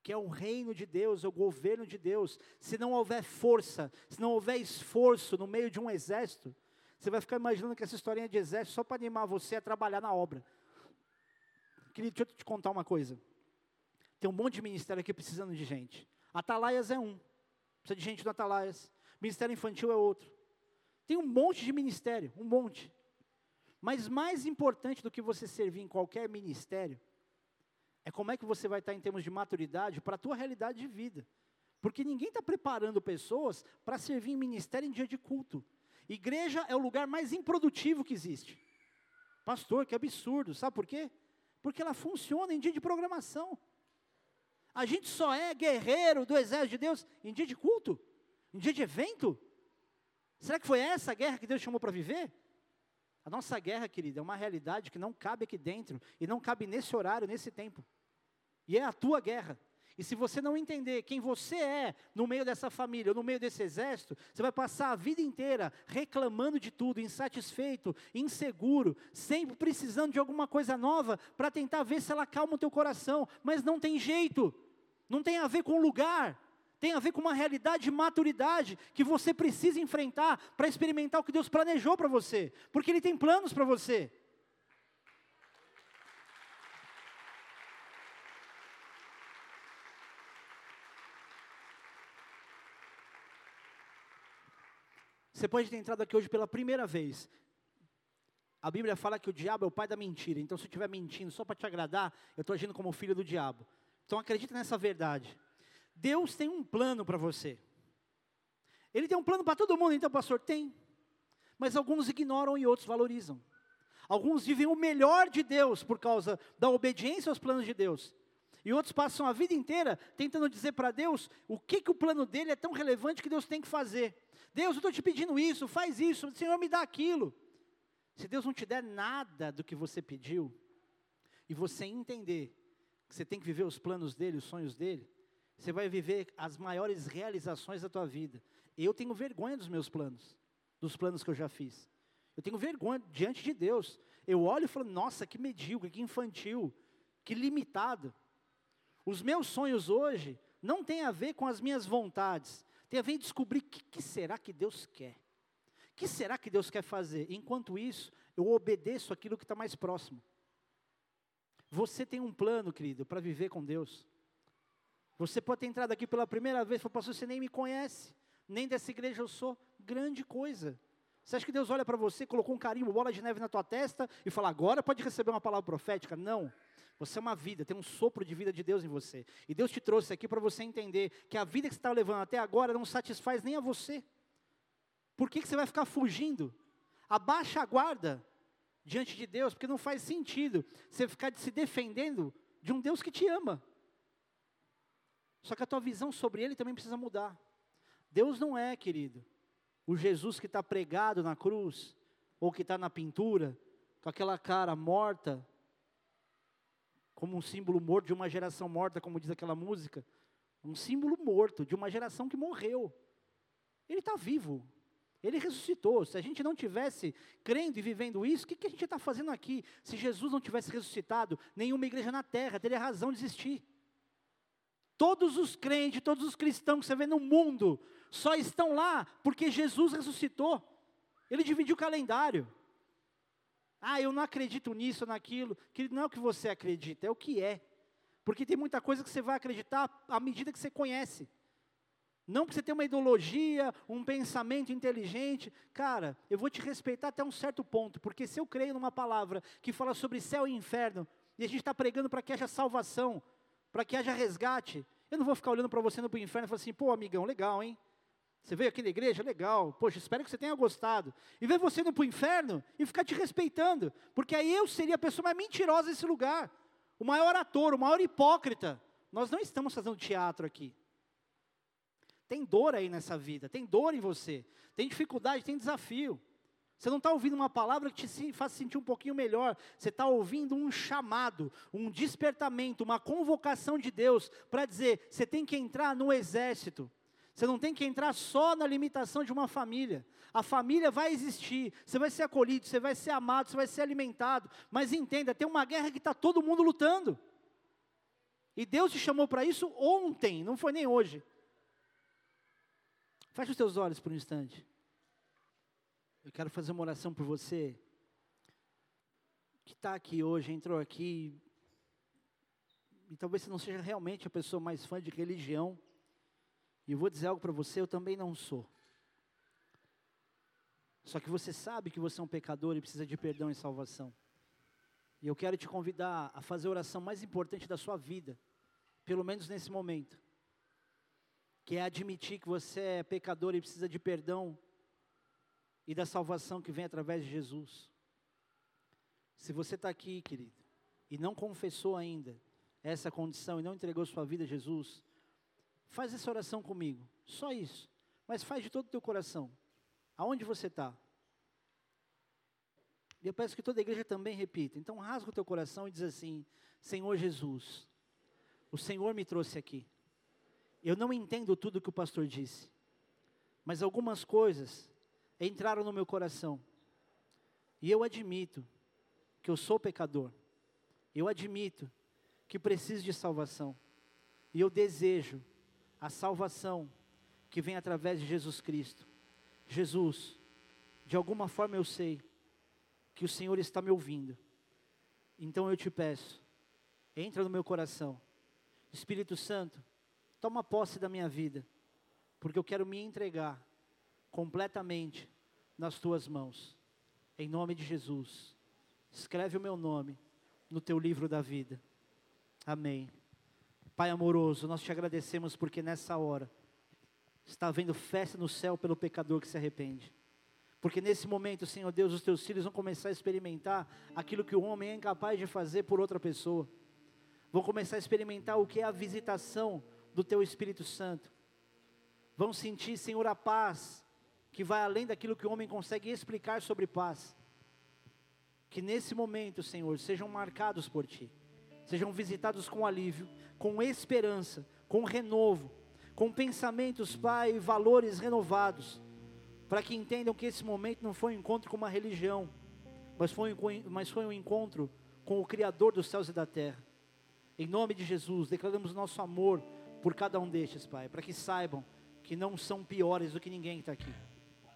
que é o reino de Deus, é o governo de Deus. Se não houver força, se não houver esforço no meio de um exército, você vai ficar imaginando que essa historinha de exército só para animar você a trabalhar na obra. Querido, deixa eu te contar uma coisa. Tem um monte de ministério aqui precisando de gente. Atalaias é um. Precisa de gente no Atalaias. Ministério infantil é outro. Tem um monte de ministério, um monte. Mas mais importante do que você servir em qualquer ministério, é como é que você vai estar em termos de maturidade para a tua realidade de vida. Porque ninguém está preparando pessoas para servir em ministério em dia de culto. Igreja é o lugar mais improdutivo que existe. Pastor, que absurdo, sabe por quê? Porque ela funciona em dia de programação. A gente só é guerreiro do exército de Deus em dia de culto, em dia de evento. Será que foi essa a guerra que Deus chamou para viver? A nossa guerra, querida, é uma realidade que não cabe aqui dentro e não cabe nesse horário, nesse tempo. E é a tua guerra. E se você não entender quem você é no meio dessa família, no meio desse exército, você vai passar a vida inteira reclamando de tudo, insatisfeito, inseguro, sempre precisando de alguma coisa nova para tentar ver se ela calma o teu coração, mas não tem jeito. Não tem a ver com lugar, tem a ver com uma realidade de maturidade que você precisa enfrentar para experimentar o que Deus planejou para você, porque Ele tem planos para você. Você pode ter entrado aqui hoje pela primeira vez. A Bíblia fala que o diabo é o pai da mentira. Então, se eu estiver mentindo só para te agradar, eu estou agindo como filho do diabo. Então, acredita nessa verdade. Deus tem um plano para você. Ele tem um plano para todo mundo, então, pastor, tem. Mas alguns ignoram e outros valorizam. Alguns vivem o melhor de Deus por causa da obediência aos planos de Deus. E outros passam a vida inteira tentando dizer para Deus o que, que o plano dele é tão relevante que Deus tem que fazer. Deus, eu estou te pedindo isso, faz isso, Senhor, me dá aquilo. Se Deus não te der nada do que você pediu, e você entender que você tem que viver os planos dele, os sonhos dele, você vai viver as maiores realizações da tua vida. Eu tenho vergonha dos meus planos, dos planos que eu já fiz. Eu tenho vergonha diante de Deus. Eu olho e falo, nossa, que medíocre, que infantil, que limitado. Os meus sonhos hoje não têm a ver com as minhas vontades, tem a ver em descobrir o que, que será que Deus quer. O que será que Deus quer fazer? Enquanto isso, eu obedeço aquilo que está mais próximo. Você tem um plano, querido, para viver com Deus. Você pode ter entrado aqui pela primeira vez e falar, pastor, você nem me conhece, nem dessa igreja eu sou. Grande coisa. Você acha que Deus olha para você, colocou um carimbo, bola de neve na tua testa e fala, agora pode receber uma palavra profética? Não. Você é uma vida, tem um sopro de vida de Deus em você. E Deus te trouxe aqui para você entender que a vida que você está levando até agora não satisfaz nem a você. Por que, que você vai ficar fugindo? Abaixa a guarda diante de Deus, porque não faz sentido você ficar se defendendo de um Deus que te ama. Só que a tua visão sobre Ele também precisa mudar. Deus não é, querido, o Jesus que está pregado na cruz, ou que está na pintura, com aquela cara morta, como um símbolo morto de uma geração morta, como diz aquela música. Um símbolo morto de uma geração que morreu. Ele está vivo. Ele ressuscitou. Se a gente não tivesse crendo e vivendo isso, o que, que a gente está fazendo aqui? Se Jesus não tivesse ressuscitado, nenhuma igreja na terra teria razão de existir. Todos os crentes, todos os cristãos que você vê no mundo, só estão lá porque Jesus ressuscitou. Ele dividiu o calendário. Ah, eu não acredito nisso, naquilo. Que não é o que você acredita, é o que é. Porque tem muita coisa que você vai acreditar à medida que você conhece. Não porque você tem uma ideologia, um pensamento inteligente. Cara, eu vou te respeitar até um certo ponto, porque se eu creio numa palavra que fala sobre céu e inferno, e a gente está pregando para que haja salvação, para que haja resgate, eu não vou ficar olhando para você no inferno e falar assim, pô, amigão, legal, hein? Você veio aqui na igreja? Legal. Poxa, espero que você tenha gostado. E ver você indo para o inferno e ficar te respeitando. Porque aí eu seria a pessoa mais mentirosa desse lugar. O maior ator, o maior hipócrita. Nós não estamos fazendo teatro aqui. Tem dor aí nessa vida, tem dor em você, tem dificuldade, tem desafio. Você não está ouvindo uma palavra que te faz sentir um pouquinho melhor. Você está ouvindo um chamado, um despertamento, uma convocação de Deus para dizer: você tem que entrar no exército. Você não tem que entrar só na limitação de uma família. A família vai existir, você vai ser acolhido, você vai ser amado, você vai ser alimentado. Mas entenda, tem uma guerra que está todo mundo lutando. E Deus te chamou para isso ontem, não foi nem hoje. Feche os teus olhos por um instante. Eu quero fazer uma oração por você que está aqui hoje, entrou aqui, e talvez você não seja realmente a pessoa mais fã de religião. E eu vou dizer algo para você, eu também não sou. Só que você sabe que você é um pecador e precisa de perdão e salvação. E eu quero te convidar a fazer a oração mais importante da sua vida, pelo menos nesse momento, que é admitir que você é pecador e precisa de perdão e da salvação que vem através de Jesus. Se você está aqui, querido, e não confessou ainda essa condição e não entregou sua vida a Jesus, faz essa oração comigo, só isso, mas faz de todo o teu coração, aonde você está. E eu peço que toda a igreja também repita. Então rasga o teu coração e diz assim: Senhor Jesus, o Senhor me trouxe aqui. Eu não entendo tudo que o pastor disse, mas algumas coisas entraram no meu coração. E eu admito que eu sou pecador. Eu admito que preciso de salvação. E eu desejo a salvação que vem através de Jesus Cristo. Jesus, de alguma forma eu sei que o Senhor está me ouvindo. Então eu te peço, entra no meu coração. Espírito Santo, toma posse da minha vida, porque eu quero me entregar completamente nas tuas mãos. Em nome de Jesus, escreve o meu nome no teu livro da vida. Amém. Pai amoroso, nós te agradecemos porque nessa hora está havendo festa no céu pelo pecador que se arrepende. Porque nesse momento, Senhor Deus, os teus filhos vão começar a experimentar aquilo que o homem é incapaz de fazer por outra pessoa. Vão começar a experimentar o que é a visitação do teu Espírito Santo. Vão sentir, Senhor, a paz que vai além daquilo que o homem consegue explicar sobre paz. Que nesse momento, Senhor, sejam marcados por ti. Sejam visitados com alívio, com esperança, com renovo, com pensamentos, Pai, e valores renovados para que entendam que esse momento não foi um encontro com uma religião, mas foi, mas foi um encontro com o Criador dos céus e da terra. Em nome de Jesus, declaramos nosso amor por cada um destes, Pai, para que saibam que não são piores do que ninguém que está aqui.